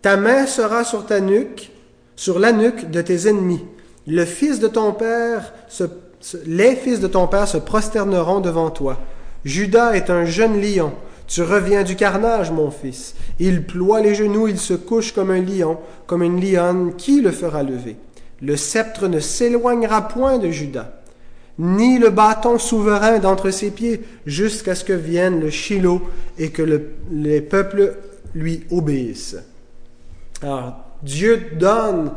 Ta main sera sur ta nuque, sur la nuque de tes ennemis. Le fils de ton père, se- les fils de ton père se prosterneront devant toi. Judas est un jeune lion. Tu reviens du carnage, mon fils. Il ploie les genoux, il se couche comme un lion, comme une lionne. Qui le fera lever? Le sceptre ne s'éloignera point de Judas, ni le bâton souverain d'entre ses pieds, jusqu'à ce que vienne le Shiloh et que le- les peuples lui obéissent. Alors, Dieu donne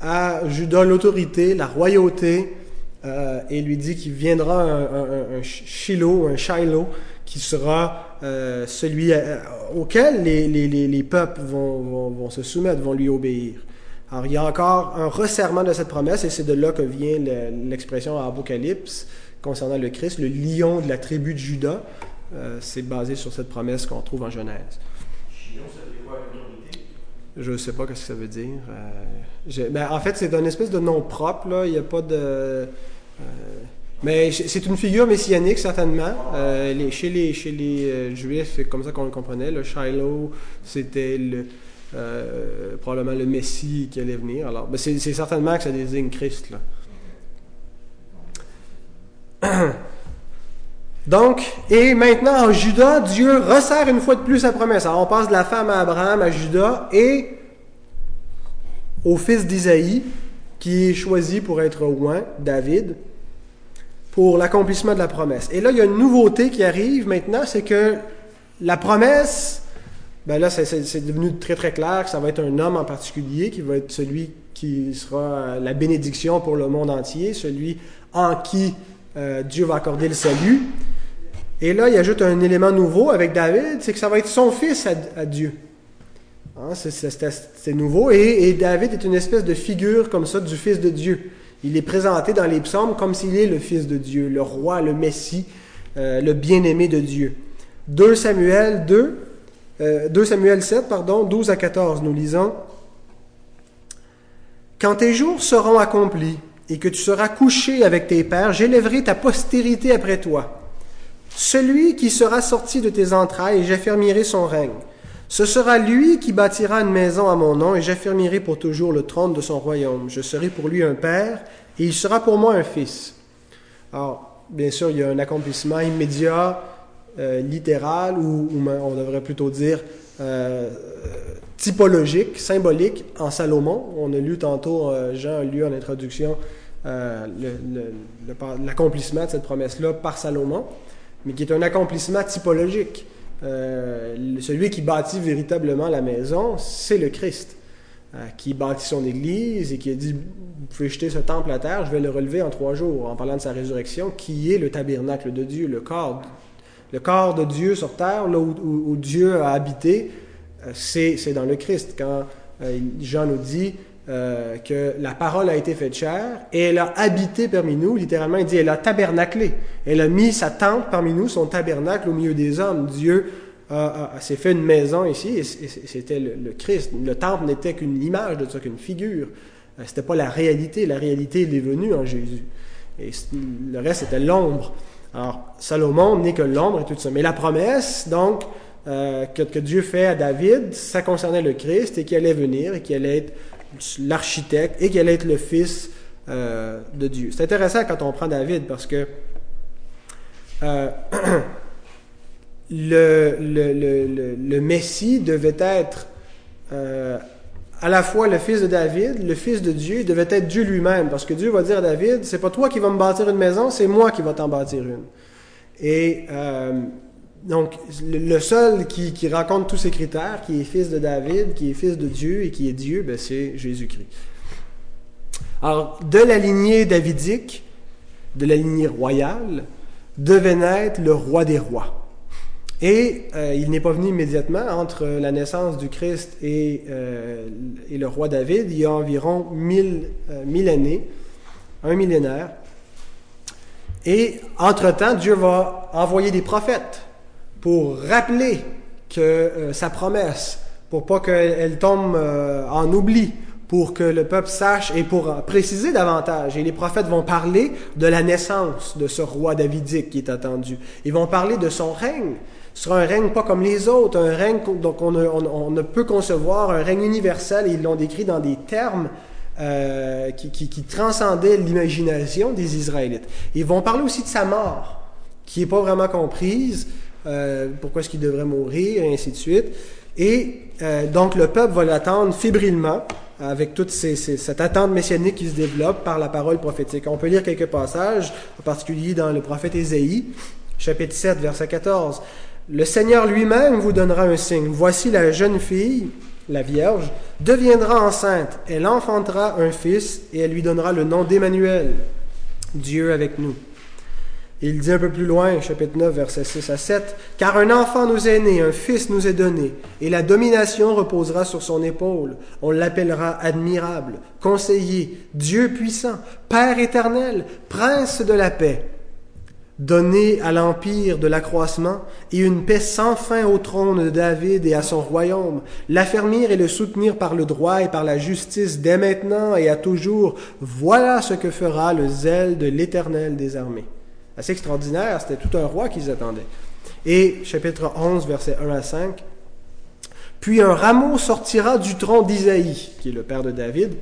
à Judas l'autorité, la royauté, euh, et lui dit qu'il viendra un, Shiloh, un Shiloh, qui sera euh, celui euh, auquel les, les- les- les peuples vont, vont- vont se soumettre, vont lui obéir. Alors, il y a encore un resserrement de cette promesse, et c'est de là que vient le- l'expression en Apocalypse concernant le Christ, le lion de la tribu de Judas. C'est basé sur cette promesse qu'on trouve en Genèse ça veut dire quoi, l'autorité? Je ne sais pas ce que ça veut dire. Euh, ben, en fait, c'est une espèce de nom propre. Là. Il n'y a pas de. euh, mais c'est une figure messianique, certainement. Euh, chez les, Juifs, c'est comme ça qu'on le comprenait. Le Shiloh, c'était le, probablement le Messie qui allait venir. Alors, ben, c'est certainement que ça désigne Christ. Donc, et maintenant en Judas, Dieu resserre une fois de plus sa promesse. Alors on passe de la femme à Abraham, à Judas et au fils d'Isaïe, qui est choisi pour être oint, David, pour l'accomplissement de la promesse. Et là, il y a une nouveauté qui arrive maintenant, c'est que la promesse, ben là, c'est- devenu très très clair que ça va être un homme en particulier qui va être celui qui sera la bénédiction pour le monde entier, celui en qui euh, Dieu va accorder le salut. Et là, il ajoute un élément nouveau avec David, c'est que ça va être son fils à, Dieu. Hein, c'est- nouveau. Et, David est une espèce de figure comme ça du Fils de Dieu. Il est présenté dans les psaumes comme s'il est le Fils de Dieu, le roi, le Messie, euh, le bien-aimé de Dieu. 2 Samuel 2, euh, 2 Samuel 7, pardon, 12 à 14, nous lisons. Quand tes jours seront accomplis et que tu seras couché avec tes pères, j'élèverai ta postérité après toi. Celui qui sera sorti de tes entrailles, j'affermirai son règne. Ce sera lui qui bâtira une maison à mon nom, et j'affermirai pour toujours le trône de son royaume. Je serai pour lui un père, et il sera pour moi un fils. Alors, bien sûr, il y a un accomplissement immédiat, euh, littéral, ou, on devrait plutôt dire euh, typologique, symbolique, en Salomon. On a lu tantôt, euh, Jean a lu en introduction euh, l'accomplissement de cette promesse-là par Salomon, mais qui est un accomplissement typologique. Euh, celui qui bâtit véritablement la maison, c'est le Christ, euh, qui bâtit son Église et qui a dit, vous pouvez jeter ce temple à terre, je vais le relever en trois jours, en parlant de sa résurrection, qui est le tabernacle de Dieu, le corps Le corps de Dieu sur terre, là où, Dieu a habité, euh, c'est dans le Christ. Quand Jean nous dit euh, que la parole a été faite chair et elle a habité parmi nous, littéralement, il dit, elle a tabernaclé. Elle a mis sa tente parmi nous, son tabernacle au milieu des hommes. Dieu s'est fait une maison ici et c'était le, Christ. Le temple n'était qu'une image de ça, qu'une figure. C'était pas la réalité. La réalité, elle est venue en Jésus. Et le reste, c'était l'ombre. Alors, Salomon n'est que l'ombre et tout ça. Mais la promesse, donc, euh, que, Dieu fait à David, ça concernait le Christ et qu'il allait venir et qu'il allait être l'architecte et qu'il allait être le fils euh, de Dieu. C'est intéressant quand on prend David parce que euh, le, le, le, le, Messie devait être à la fois le fils de David, le fils de Dieu, il devait être Dieu lui-même, parce que Dieu va dire à David, c'est pas toi qui vas me bâtir une maison, c'est moi qui va t'en bâtir une. Et euh, donc, le seul qui, rencontre tous ces critères, qui est fils de David, qui est fils de Dieu et qui est Dieu, ben c'est Jésus-Christ. Alors, de la lignée davidique, de la lignée royale, devait naître le roi des rois. Et euh, il n'est pas venu immédiatement entre la naissance du Christ et, euh, le roi David. Il y a environ mille, euh, mille années, un millénaire. Et entre-temps, Dieu va envoyer des prophètes pour rappeler que sa promesse, pour pas qu'elle tombe en oubli, pour que le peuple sache et pour préciser davantage. Et les prophètes vont parler de la naissance de ce roi davidique qui est attendu. Ils vont parler de son règne. Ce sera un règne pas comme les autres, un règne donc on, ne peut concevoir, un règne universel, et ils l'ont décrit dans des termes euh, qui, transcendaient l'imagination des Israélites. Ils vont parler aussi de sa mort, qui n'est pas vraiment comprise, euh, pourquoi est-ce qu'il devrait mourir, et ainsi de suite. Et euh, donc le peuple va l'attendre fébrilement, avec toute cette attente messianique qui se développe par la parole prophétique. On peut lire quelques passages, en particulier dans le prophète Ésaïe, chapitre 7, verset 14. Le Seigneur lui-même vous donnera un signe. Voici la jeune fille, la Vierge, deviendra enceinte. Elle enfantera un fils et elle lui donnera le nom d'Emmanuel, Dieu avec nous. Il dit un peu plus loin, chapitre 9, verset 6 à 7, Car un enfant nous est né, un fils nous est donné, et la domination reposera sur son épaule. On l'appellera admirable, conseiller, Dieu puissant, Père éternel, prince de la paix donner à l'empire de l'accroissement et une paix sans fin au trône de David et à son royaume, l'affermir et le soutenir par le droit et par la justice dès maintenant et à toujours. Voilà ce que fera le zèle de l'Éternel des armées. Assez extraordinaire, c'était tout un roi qu'ils attendaient. Et chapitre 11, versets 1 à 5. Puis un rameau sortira du tronc d'Isaïe, qui est le père de David,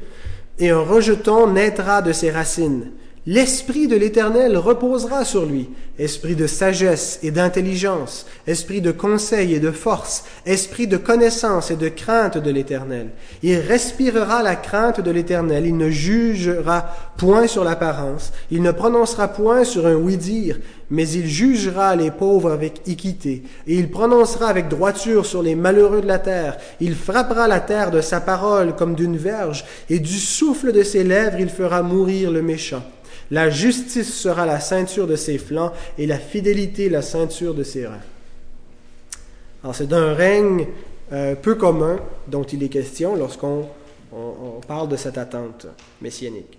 et un rejeton naîtra de ses racines. L'Esprit de l'Éternel reposera sur lui, esprit de sagesse et d'intelligence, esprit de conseil et de force, esprit de connaissance et de crainte de l'Éternel. Il respirera la crainte de l'Éternel, il ne jugera point sur l'apparence, il ne prononcera point sur un oui-dire, mais il jugera les pauvres avec équité, et il prononcera avec droiture sur les malheureux de la terre. Il frappera la terre de sa parole comme d'une verge, et du souffle de ses lèvres il fera mourir le méchant. La justice sera la ceinture de ses flancs et la fidélité la ceinture de ses reins. Alors c'est d'un règne euh, peu commun dont il est question lorsqu'on parle de cette attente messianique.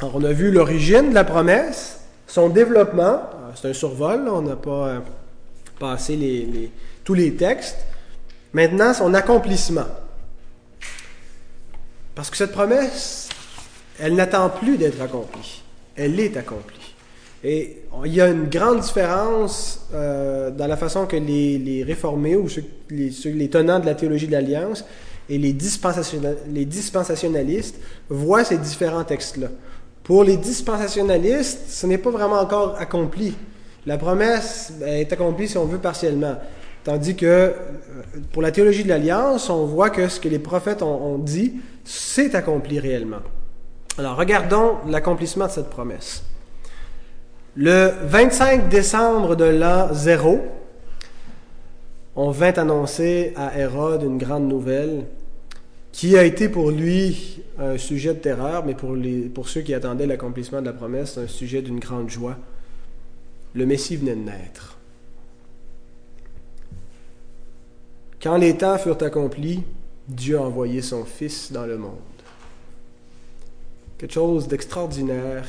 Alors on a vu l'origine de la promesse, son développement, c'est un survol, on n'a pas euh, passé tous les textes. Maintenant, son accomplissement. Parce que cette promesse, elle n'attend plus d'être accomplie. Elle est accomplie. Et il y a une grande différence euh, dans la façon que les, réformés ou les, les, tenants de la théologie de l'Alliance et les, les dispensationalistes voient ces différents textes-là. Pour les dispensationalistes, ce n'est pas vraiment encore accompli. La promesse ben, est accomplie, si on veut, partiellement. Tandis que euh, pour la théologie de l'Alliance, on voit que ce que les prophètes ont dit, s'est accompli réellement. Alors regardons l'accomplissement de cette promesse. Le 25 décembre de l'an 0, on vint annoncer à Hérode une grande nouvelle qui a été pour lui un sujet de terreur, mais pour, pour ceux qui attendaient l'accomplissement de la promesse, un sujet d'une grande joie. Le Messie venait de naître. Quand les temps furent accomplis, Dieu a envoyé son Fils dans le monde. Quelque chose d'extraordinaire,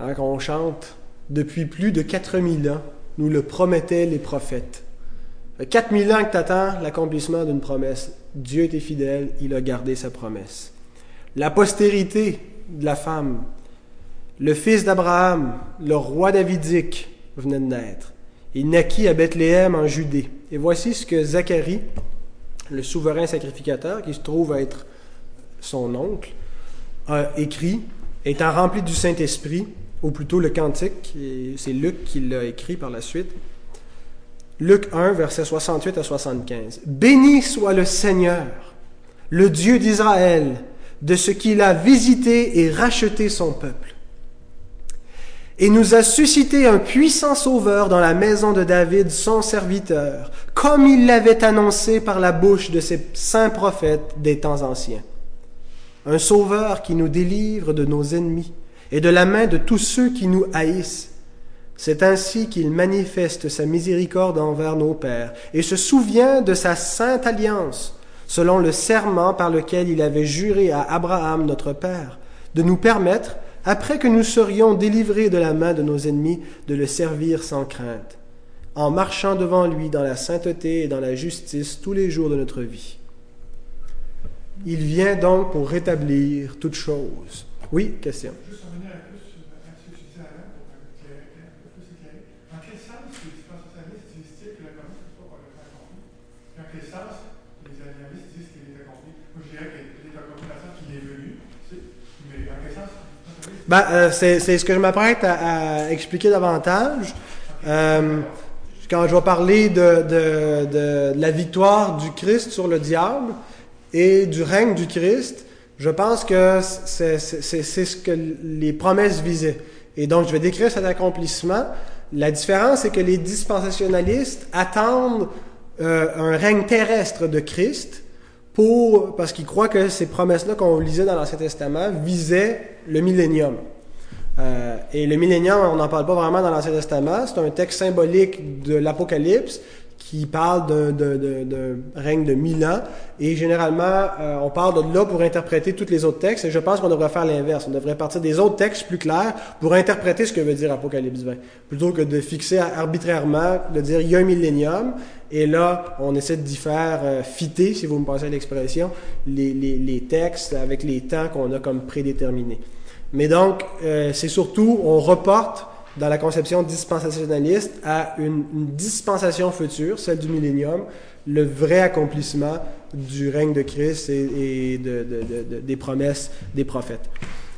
hein, qu'on chante depuis plus de 4000 ans, nous le promettaient les prophètes. 4000 ans que tu attends l'accomplissement d'une promesse. Dieu était fidèle, il a gardé sa promesse. La postérité de la femme, le fils d'Abraham, le roi davidique, venait de naître. Il naquit à Bethléem en Judée. Et voici ce que Zacharie, le souverain sacrificateur, qui se trouve à être son oncle, a écrit, étant rempli du Saint-Esprit, ou plutôt le cantique, c'est Luc qui l'a écrit par la suite. Luc 1, versets 68 à 75. Béni soit le Seigneur, le Dieu d'Israël, de ce qu'il a visité et racheté son peuple. Et nous a suscité un puissant sauveur dans la maison de David, son serviteur, comme il l'avait annoncé par la bouche de ses saints prophètes des temps anciens. Un sauveur qui nous délivre de nos ennemis et de la main de tous ceux qui nous haïssent c'est ainsi qu'il manifeste sa miséricorde envers nos pères et se souvient de sa sainte alliance, selon le serment par lequel il avait juré à Abraham notre Père, de nous permettre, après que nous serions délivrés de la main de nos ennemis, de le servir sans crainte, en marchant devant lui dans la sainteté et dans la justice tous les jours de notre vie. Il vient donc pour rétablir toutes choses. Oui, question. Ben, euh, c'est, ce que je m'apprête à, expliquer davantage. Euh, quand je vais parler de, de, de, la victoire du Christ sur le diable et du règne du Christ, je pense que c'est, ce que les promesses visaient. Et donc, je vais décrire cet accomplissement. La différence, c'est que les dispensationalistes attendent euh, un règne terrestre de Christ pour, parce qu'ils croient que ces promesses-là qu'on lisait dans l'Ancien Testament visaient le millénium. Euh, et le millénium, on n'en parle pas vraiment dans l'Ancien Testament. C'est un texte symbolique de l'Apocalypse qui parle d'un règne de mille ans. Et généralement, euh, on parle de là pour interpréter tous les autres textes. Et je pense qu'on devrait faire l'inverse. On devrait partir des autres textes plus clairs pour interpréter ce que veut dire Apocalypse 20. Plutôt que de fixer arbitrairement, de dire il y a un millénium. Et là, on essaie d'y faire euh, fitter, si vous me passez l'expression, les, les, les textes avec les temps qu'on a comme prédéterminés. Mais donc, euh, c'est surtout, on reporte dans la conception dispensationaliste à une, dispensation future, celle du millénium, le vrai accomplissement du règne de Christ et, des promesses des prophètes.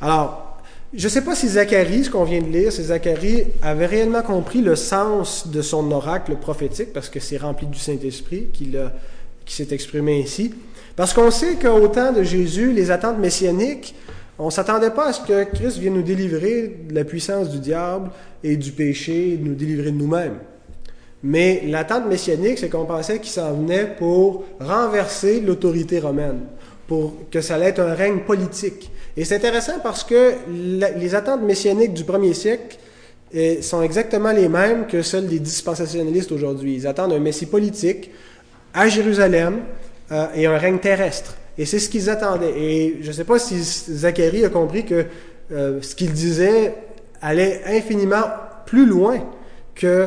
Alors, je ne sais pas si Zacharie, ce qu'on vient de lire, si Zacharie avait réellement compris le sens de son oracle prophétique, parce que c'est rempli du Saint-Esprit qui, s'est exprimé ainsi. Parce qu'on sait qu'au temps de Jésus, les attentes messianiques on ne s'attendait pas à ce que Christ vienne nous délivrer de la puissance du diable et du péché, nous délivrer de nous-mêmes. Mais l'attente messianique, c'est qu'on pensait qu'il s'en venait pour renverser l'autorité romaine, pour que ça allait être un règne politique. Et c'est intéressant parce que les attentes messianiques du premier siècle eh, sont exactement les mêmes que celles des dispensationalistes aujourd'hui. Ils attendent un messie politique à Jérusalem euh, et un règne terrestre. Et c'est ce qu'ils attendaient. Et je ne sais pas si Zacharie a compris que euh, ce qu'il disait allait infiniment plus loin que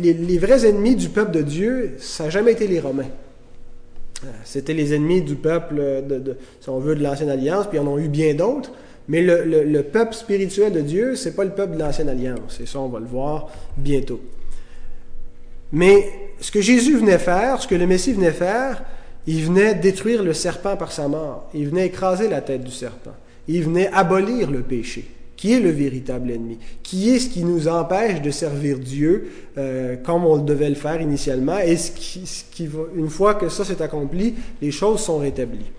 les, vrais ennemis du peuple de Dieu, ça n'a jamais été les Romains. Euh, c'était les ennemis du peuple, de, si on veut, de l'Ancienne Alliance, puis il y en ont eu bien d'autres. Mais le, le, peuple spirituel de Dieu, c'est pas le peuple de l'Ancienne Alliance. Et ça, on va le voir bientôt. Mais ce que Jésus venait faire, ce que le Messie venait faire, il venait détruire le serpent par sa mort. Il venait écraser la tête du serpent. Il venait abolir le péché, qui est le véritable ennemi, qui est ce qui nous empêche de servir Dieu euh, comme on devait le faire initialement. Et ce qui, une fois que ça s'est accompli, les choses sont rétablies.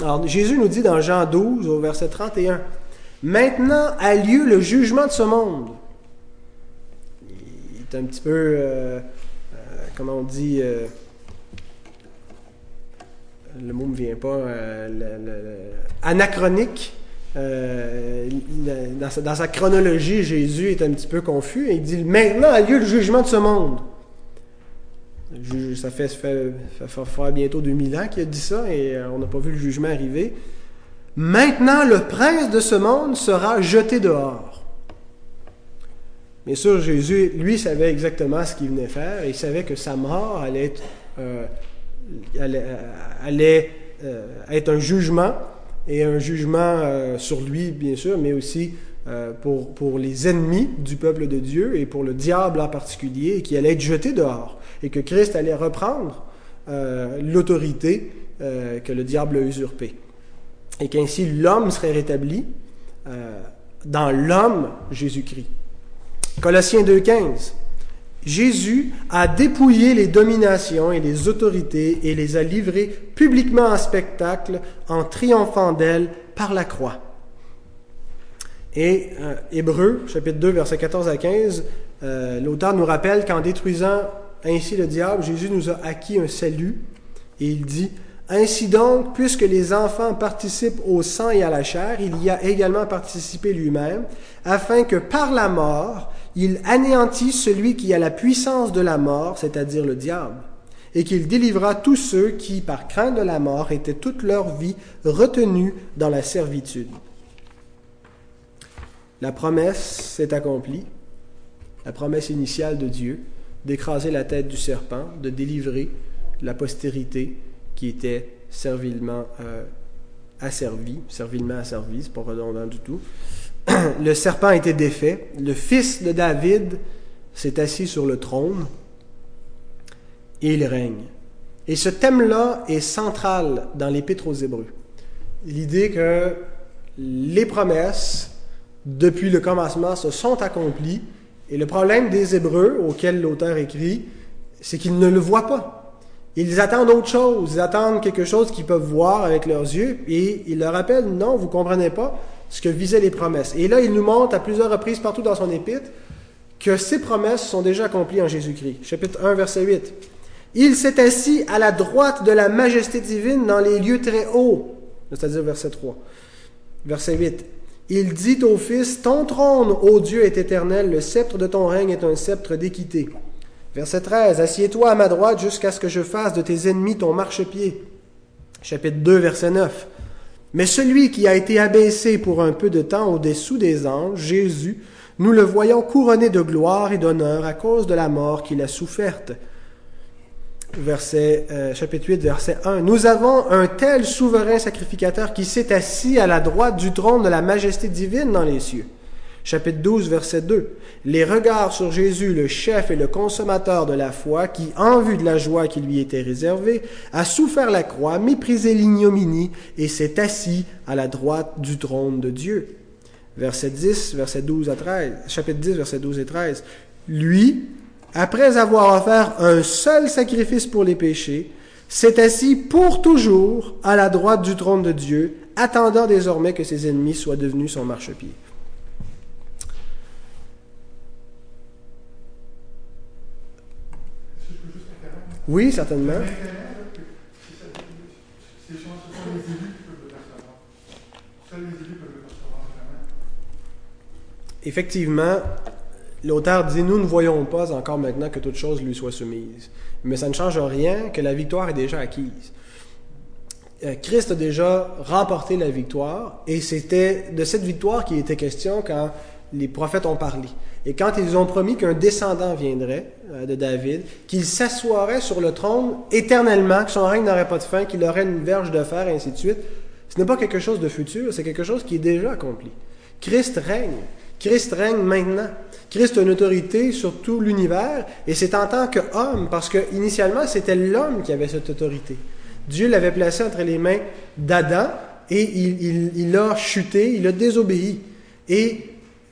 Alors Jésus nous dit dans Jean 12 au verset 31, Maintenant a lieu le jugement de ce monde. Il est un petit peu, euh, euh, comment on dit, le mot ne me vient pas, anachronique. Dans, sa, dans, sa, chronologie, Jésus est un petit peu confus et il dit Maintenant a lieu le jugement de ce monde. Ça fait, bientôt 2000 ans qu'il a dit ça et on n'a pas vu le jugement arriver. Maintenant, le prince de ce monde sera jeté dehors. Bien sûr, Jésus, lui, savait exactement ce qu'il venait faire. Il savait que sa mort allait être, euh, euh, un jugement, et un jugement euh, sur lui, bien sûr, mais aussi pour, pour les ennemis du peuple de Dieu et pour le diable en particulier, qui allait être jeté dehors. Et que Christ allait reprendre l'autorité que le diable a usurpée et qu'ainsi l'homme serait rétabli euh, dans l'homme Jésus-Christ. Colossiens 2.15. Jésus a dépouillé les dominations et les autorités et les a livrées publiquement en spectacle en triomphant d'elles par la croix. Et euh, Hébreu, chapitre 2, versets 14 à 15, euh, l'auteur nous rappelle qu'en détruisant ainsi le diable, Jésus nous a acquis un salut. Et il dit, ainsi donc, puisque les enfants participent au sang et à la chair, il y a également participé lui-même, afin que par la mort, il anéantisse celui qui a la puissance de la mort, c'est-à-dire le diable, et qu'il délivra tous ceux qui, par crainte de la mort, étaient toute leur vie retenus dans la servitude. La promesse s'est accomplie, la promesse initiale de Dieu, d'écraser la tête du serpent, de délivrer la postérité qui était servilement euh, asservi, servilement asservi, c'est pas redondant du tout. Le serpent été défait, le fils de David s'est assis sur le trône et il règne. Et ce thème-là est central dans l'Épître aux Hébreux. L'idée que les promesses, depuis le commencement, se sont accomplies. Et le problème des Hébreux, auquel l'auteur écrit, c'est qu'ils ne le voient pas. Ils attendent autre chose, ils attendent quelque chose qu'ils peuvent voir avec leurs yeux, et il leur rappelle, non, vous ne comprenez pas ce que visaient les promesses. Et là, il nous montre à plusieurs reprises partout dans son épître que ces promesses sont déjà accomplies en Jésus-Christ. Chapitre 1, verset 8. Il s'est assis à la droite de la majesté divine dans les lieux très hauts, c'est-à-dire verset 3. Verset 8. Il dit au Fils, Ton trône, ô Dieu, est éternel, le sceptre de ton règne est un sceptre d'équité. Verset 13. Assieds-toi à ma droite jusqu'à ce que je fasse de tes ennemis ton marchepied. Chapitre 2, verset 9. Mais celui qui a été abaissé pour un peu de temps au-dessous des anges, Jésus, nous le voyons couronné de gloire et d'honneur à cause de la mort qu'il a soufferte. Euh, chapitre 8, verset 1. Nous avons un tel souverain sacrificateur qui s'est assis à la droite du trône de la majesté divine dans les cieux Chapitre 12, verset 2. Les regards sur Jésus, le chef et le consommateur de la foi, qui, en vue de la joie qui lui était réservée, a souffert la croix, méprisé l'ignominie et s'est assis à la droite du trône de Dieu. Verset 10, verset 12 à 13. Chapitre 10, verset 12 et 13. Lui, après avoir offert un seul sacrifice pour les péchés, s'est assis pour toujours à la droite du trône de Dieu, attendant désormais que ses ennemis soient devenus son marchepied. Oui, certainement. Effectivement, l'auteur dit Nous ne voyons pas encore maintenant que toute chose lui soit soumise. Mais ça ne change rien que la victoire est déjà acquise. Euh, Christ a déjà remporté la victoire et c'était de cette victoire qu'il était question quand les prophètes ont parlé. Et quand ils ont promis qu'un descendant viendrait euh, de David, qu'il s'assoirait sur le trône éternellement, que son règne n'aurait pas de fin, qu'il aurait une verge de fer, et ainsi de suite, ce n'est pas quelque chose de futur, c'est quelque chose qui est déjà accompli. Christ règne. Christ règne maintenant. Christ a une autorité sur tout l'univers, et c'est en tant qu'homme, parce que initialement c'était l'homme qui avait cette autorité. Dieu l'avait placé entre les mains d'Adam, et il, il a chuté, il a désobéi. Et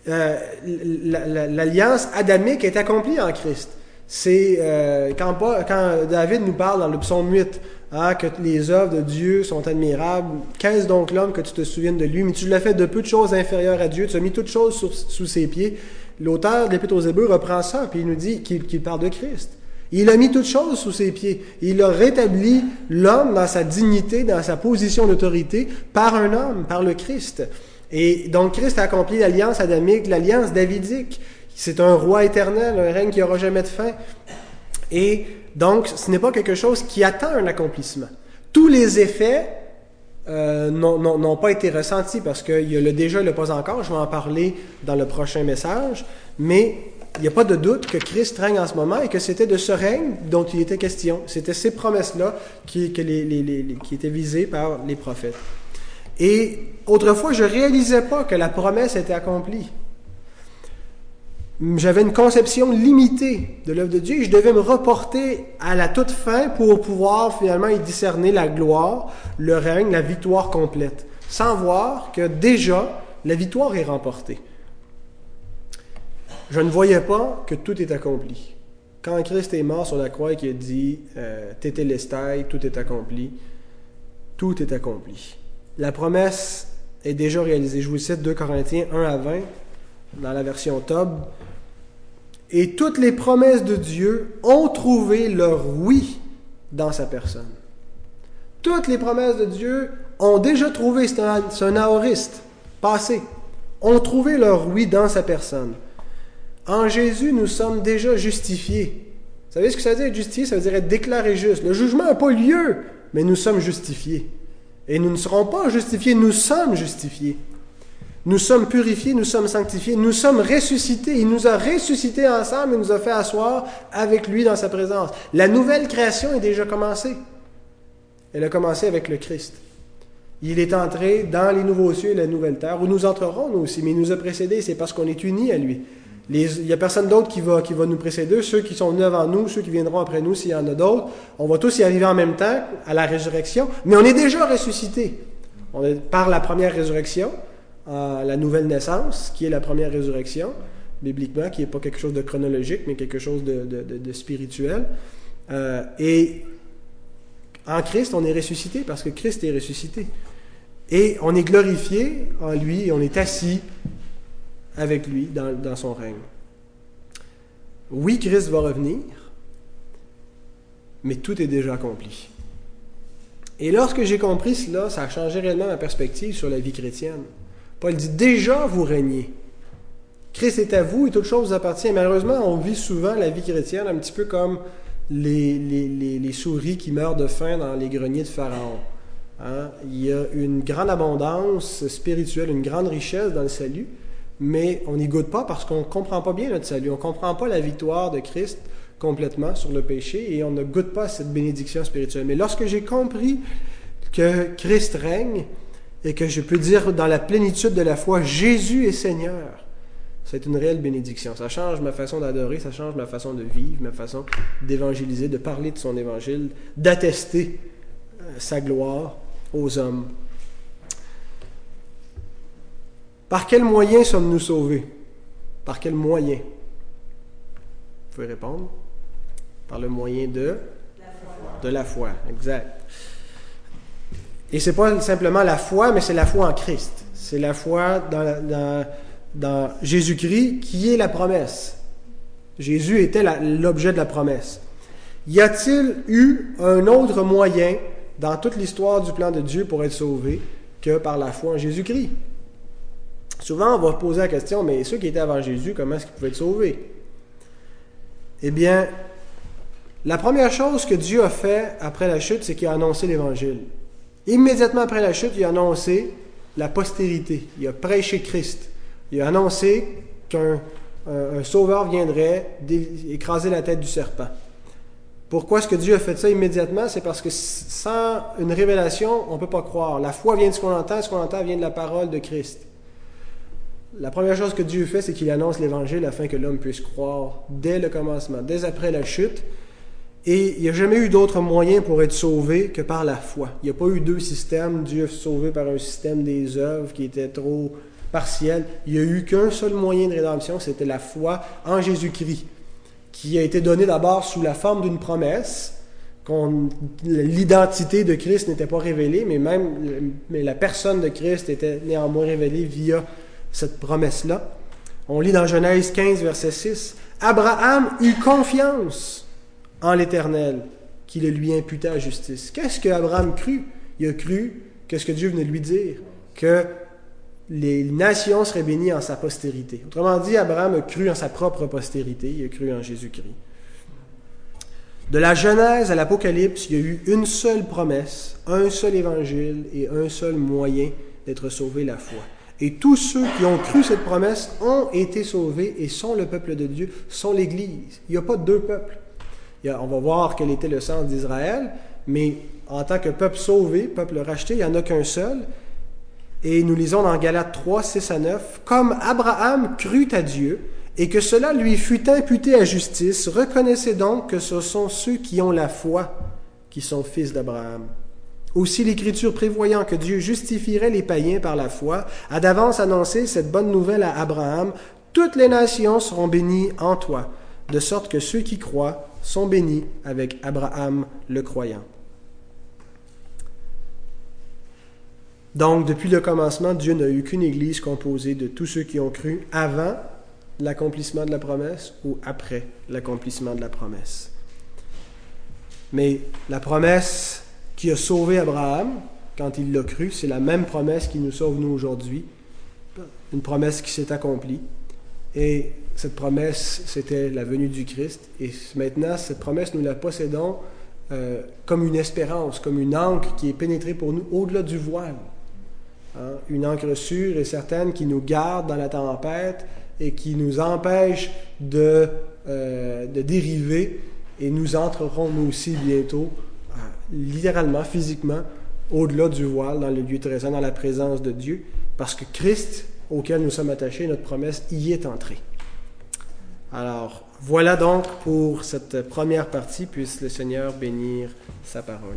euh, l'alliance adamique est accomplie en Christ. C'est euh, quand, quand, David nous parle dans le psaume 8 hein, que les œuvres de Dieu sont admirables. Qu'est-ce donc l'homme que tu te souviennes de lui? Mais tu l'as fait de peu de choses inférieures à Dieu. Tu as mis toutes choses sous ses pieds. L'auteur de l'Épître aux Hébreux reprend ça, puis il nous dit qu'il parle de Christ. Il a mis toutes choses sous ses pieds. Il a rétabli l'homme dans sa dignité, dans sa position d'autorité, par un homme, par le Christ. Et donc Christ a accompli l'alliance adamique, l'alliance davidique. C'est un roi éternel, un règne qui n'aura jamais de fin. Et donc, ce n'est pas quelque chose qui attend un accomplissement. Tous les effets euh, n'ont pas été ressentis parce qu'il y a le déjà le pas encore. Je vais en parler dans le prochain message. Mais il n'y a pas de doute que Christ règne en ce moment et que c'était de ce règne dont il était question. C'était ces promesses-là qui étaient visées par les prophètes. Et autrefois, je ne réalisais pas que la promesse était accomplie. J'avais une conception limitée de l'œuvre de Dieu et je devais me reporter à la toute fin pour pouvoir finalement y discerner la gloire, le règne, la victoire complète, sans voir que déjà la victoire est remportée. Je ne voyais pas que tout est accompli. Quand Christ est mort sur la croix et qu'il a dit euh, tout est accompli, tout est accompli. La promesse est déjà réalisée. Je vous cite 2 Corinthiens 1 à 20 dans la version Tob. Et toutes les promesses de Dieu ont trouvé leur oui dans sa personne. Toutes les promesses de Dieu ont déjà trouvé, c'est un, un aoriste, passé, ont trouvé leur oui dans sa personne. En Jésus, nous sommes déjà justifiés. Vous savez ce que ça veut dire être justifié? Ça veut dire être déclaré juste. Le jugement n'a pas lieu, mais nous sommes justifiés. Et nous ne serons pas justifiés, nous sommes justifiés. Nous sommes purifiés, nous sommes sanctifiés, nous sommes ressuscités. Il nous a ressuscités ensemble et nous a fait asseoir avec lui dans sa présence. La nouvelle création est déjà commencée. Elle a commencé avec le Christ. Il est entré dans les nouveaux cieux et la nouvelle terre, où nous entrerons nous aussi, mais il nous a précédés, c'est parce qu'on est unis à lui il n'y a personne d'autre qui va, qui va nous précéder. Ceux qui sont venus avant nous, ceux qui viendront après nous, s'il y en a d'autres, on va tous y arriver en même temps à la résurrection. Mais on est déjà ressuscité. On est, par la première résurrection, la nouvelle naissance, qui est la première résurrection, bibliquement, qui n'est pas quelque chose de chronologique, mais quelque chose de, spirituel. Euh, et en Christ, on est ressuscité parce que Christ est ressuscité. Et on est glorifié en lui et on est assis avec lui dans, son règne. Oui, Christ va revenir, mais tout est déjà accompli. Et lorsque j'ai compris cela, ça a changé réellement ma perspective sur la vie chrétienne. Paul dit déjà vous régnez. Christ est à vous et toute chose vous appartient. Malheureusement, on vit souvent la vie chrétienne un petit peu comme les, souris qui meurent de faim dans les greniers de Pharaon. Hein? Il y a une grande abondance spirituelle, une grande richesse dans le salut, mais on n'y goûte pas parce qu'on ne comprend pas bien notre salut. On ne comprend pas la victoire de Christ complètement sur le péché et on ne goûte pas cette bénédiction spirituelle. Mais lorsque j'ai compris que Christ règne et que je peux dire dans la plénitude de la foi, Jésus est Seigneur, c'est une réelle bénédiction. Ça change ma façon d'adorer, ça change ma façon de vivre, ma façon d'évangéliser, de parler de son évangile, d'attester euh, sa gloire aux hommes. Par quel moyen sommes-nous sauvés? Par quel moyen? Vous pouvez répondre Par le moyen de? De la foi, exact. Et c'est pas simplement la foi, mais c'est la foi en Christ. C'est la foi dans, dans, Jésus-Christ qui est la promesse. Jésus était l'objet de la promesse. Y a-t-il eu un autre moyen dans toute l'histoire du plan de Dieu pour être sauvé que par la foi en Jésus-Christ? Souvent, on va poser la question, mais ceux qui étaient avant Jésus, comment est-ce qu'ils pouvaient être sauvés? Eh bien, la première chose que Dieu a fait après la chute, c'est qu'il a annoncé l'Évangile. Immédiatement après la chute, il a annoncé la postérité. Il a prêché Christ. Il a annoncé qu'un sauveur viendrait écraser la tête du serpent. Pourquoi est-ce que Dieu a fait ça immédiatement? C'est parce que sans une révélation, on ne peut pas croire. La foi vient de ce qu'on entend, ce qu'on entend vient de la parole de Christ. La première chose que Dieu fait, c'est qu'il annonce l'Évangile afin que l'homme puisse croire dès le commencement, dès après la chute. Et il n'y a jamais eu d'autre moyen pour être sauvé que par la foi. Il n'y a pas eu deux systèmes, Dieu sauvé par un système des œuvres qui était trop partiel. Il n'y a eu qu'un seul moyen de rédemption, c'était la foi en Jésus-Christ, qui a été donné d'abord sous la forme d'une promesse. L'identité de Christ n'était pas révélée, mais même mais la personne de Christ était néanmoins révélée via cette promesse-là. On lit dans Genèse 15, verset 6, Abraham eut confiance en l'Éternel, qui le lui imputa à justice. Qu'est-ce que Abraham crut? Il a cru, qu'est-ce que Dieu venait de lui dire Que les nations seraient bénies en sa postérité. Autrement dit, Abraham a cru en sa propre postérité, il a cru en Jésus-Christ. De la Genèse à l'Apocalypse, il y a eu une seule promesse, un seul évangile et un seul moyen d'être sauvé, la foi. Et tous ceux qui ont cru cette promesse ont été sauvés et sont le peuple de Dieu, sont l'Église. Il n'y a pas deux peuples. on va voir quel était le sens d'Israël, mais en tant que peuple sauvé, peuple racheté, il n'y en a qu'un seul. Et nous lisons dans Galates 3, 6 à 9, Comme Abraham crut à Dieu, et que cela lui fut imputé à justice, reconnaissez donc que ce sont ceux qui ont la foi qui sont fils d'Abraham. Aussi l'Écriture prévoyant que Dieu justifierait les païens par la foi, a d'avance annoncé cette bonne nouvelle à Abraham, Toutes les nations seront bénies en toi, de sorte que ceux qui croient sont bénis avec Abraham le croyant. Donc, depuis le commencement, Dieu n'a eu qu'une Église composée de tous ceux qui ont cru avant l'accomplissement de la promesse ou après l'accomplissement de la promesse. Mais la promesse qui a sauvé Abraham quand il l'a cru, c'est la même promesse qui nous sauve nous aujourd'hui, une promesse qui s'est accomplie. Et cette promesse, c'était la venue du Christ. Et maintenant, cette promesse, nous la possédons euh, comme une espérance, comme une encre qui est pénétrée pour nous au-delà du voile. Hein, une encre sûre et certaine qui nous garde dans la tempête et qui nous empêche de, euh, de dériver. Et nous entrerons, nous aussi, bientôt, littéralement, physiquement, au-delà du voile, dans le lieu très saint, dans la présence de Dieu, parce que Christ, auquel nous sommes attachés, notre promesse, y est entré. Alors, voilà donc pour cette première partie, puisse le Seigneur bénir sa parole.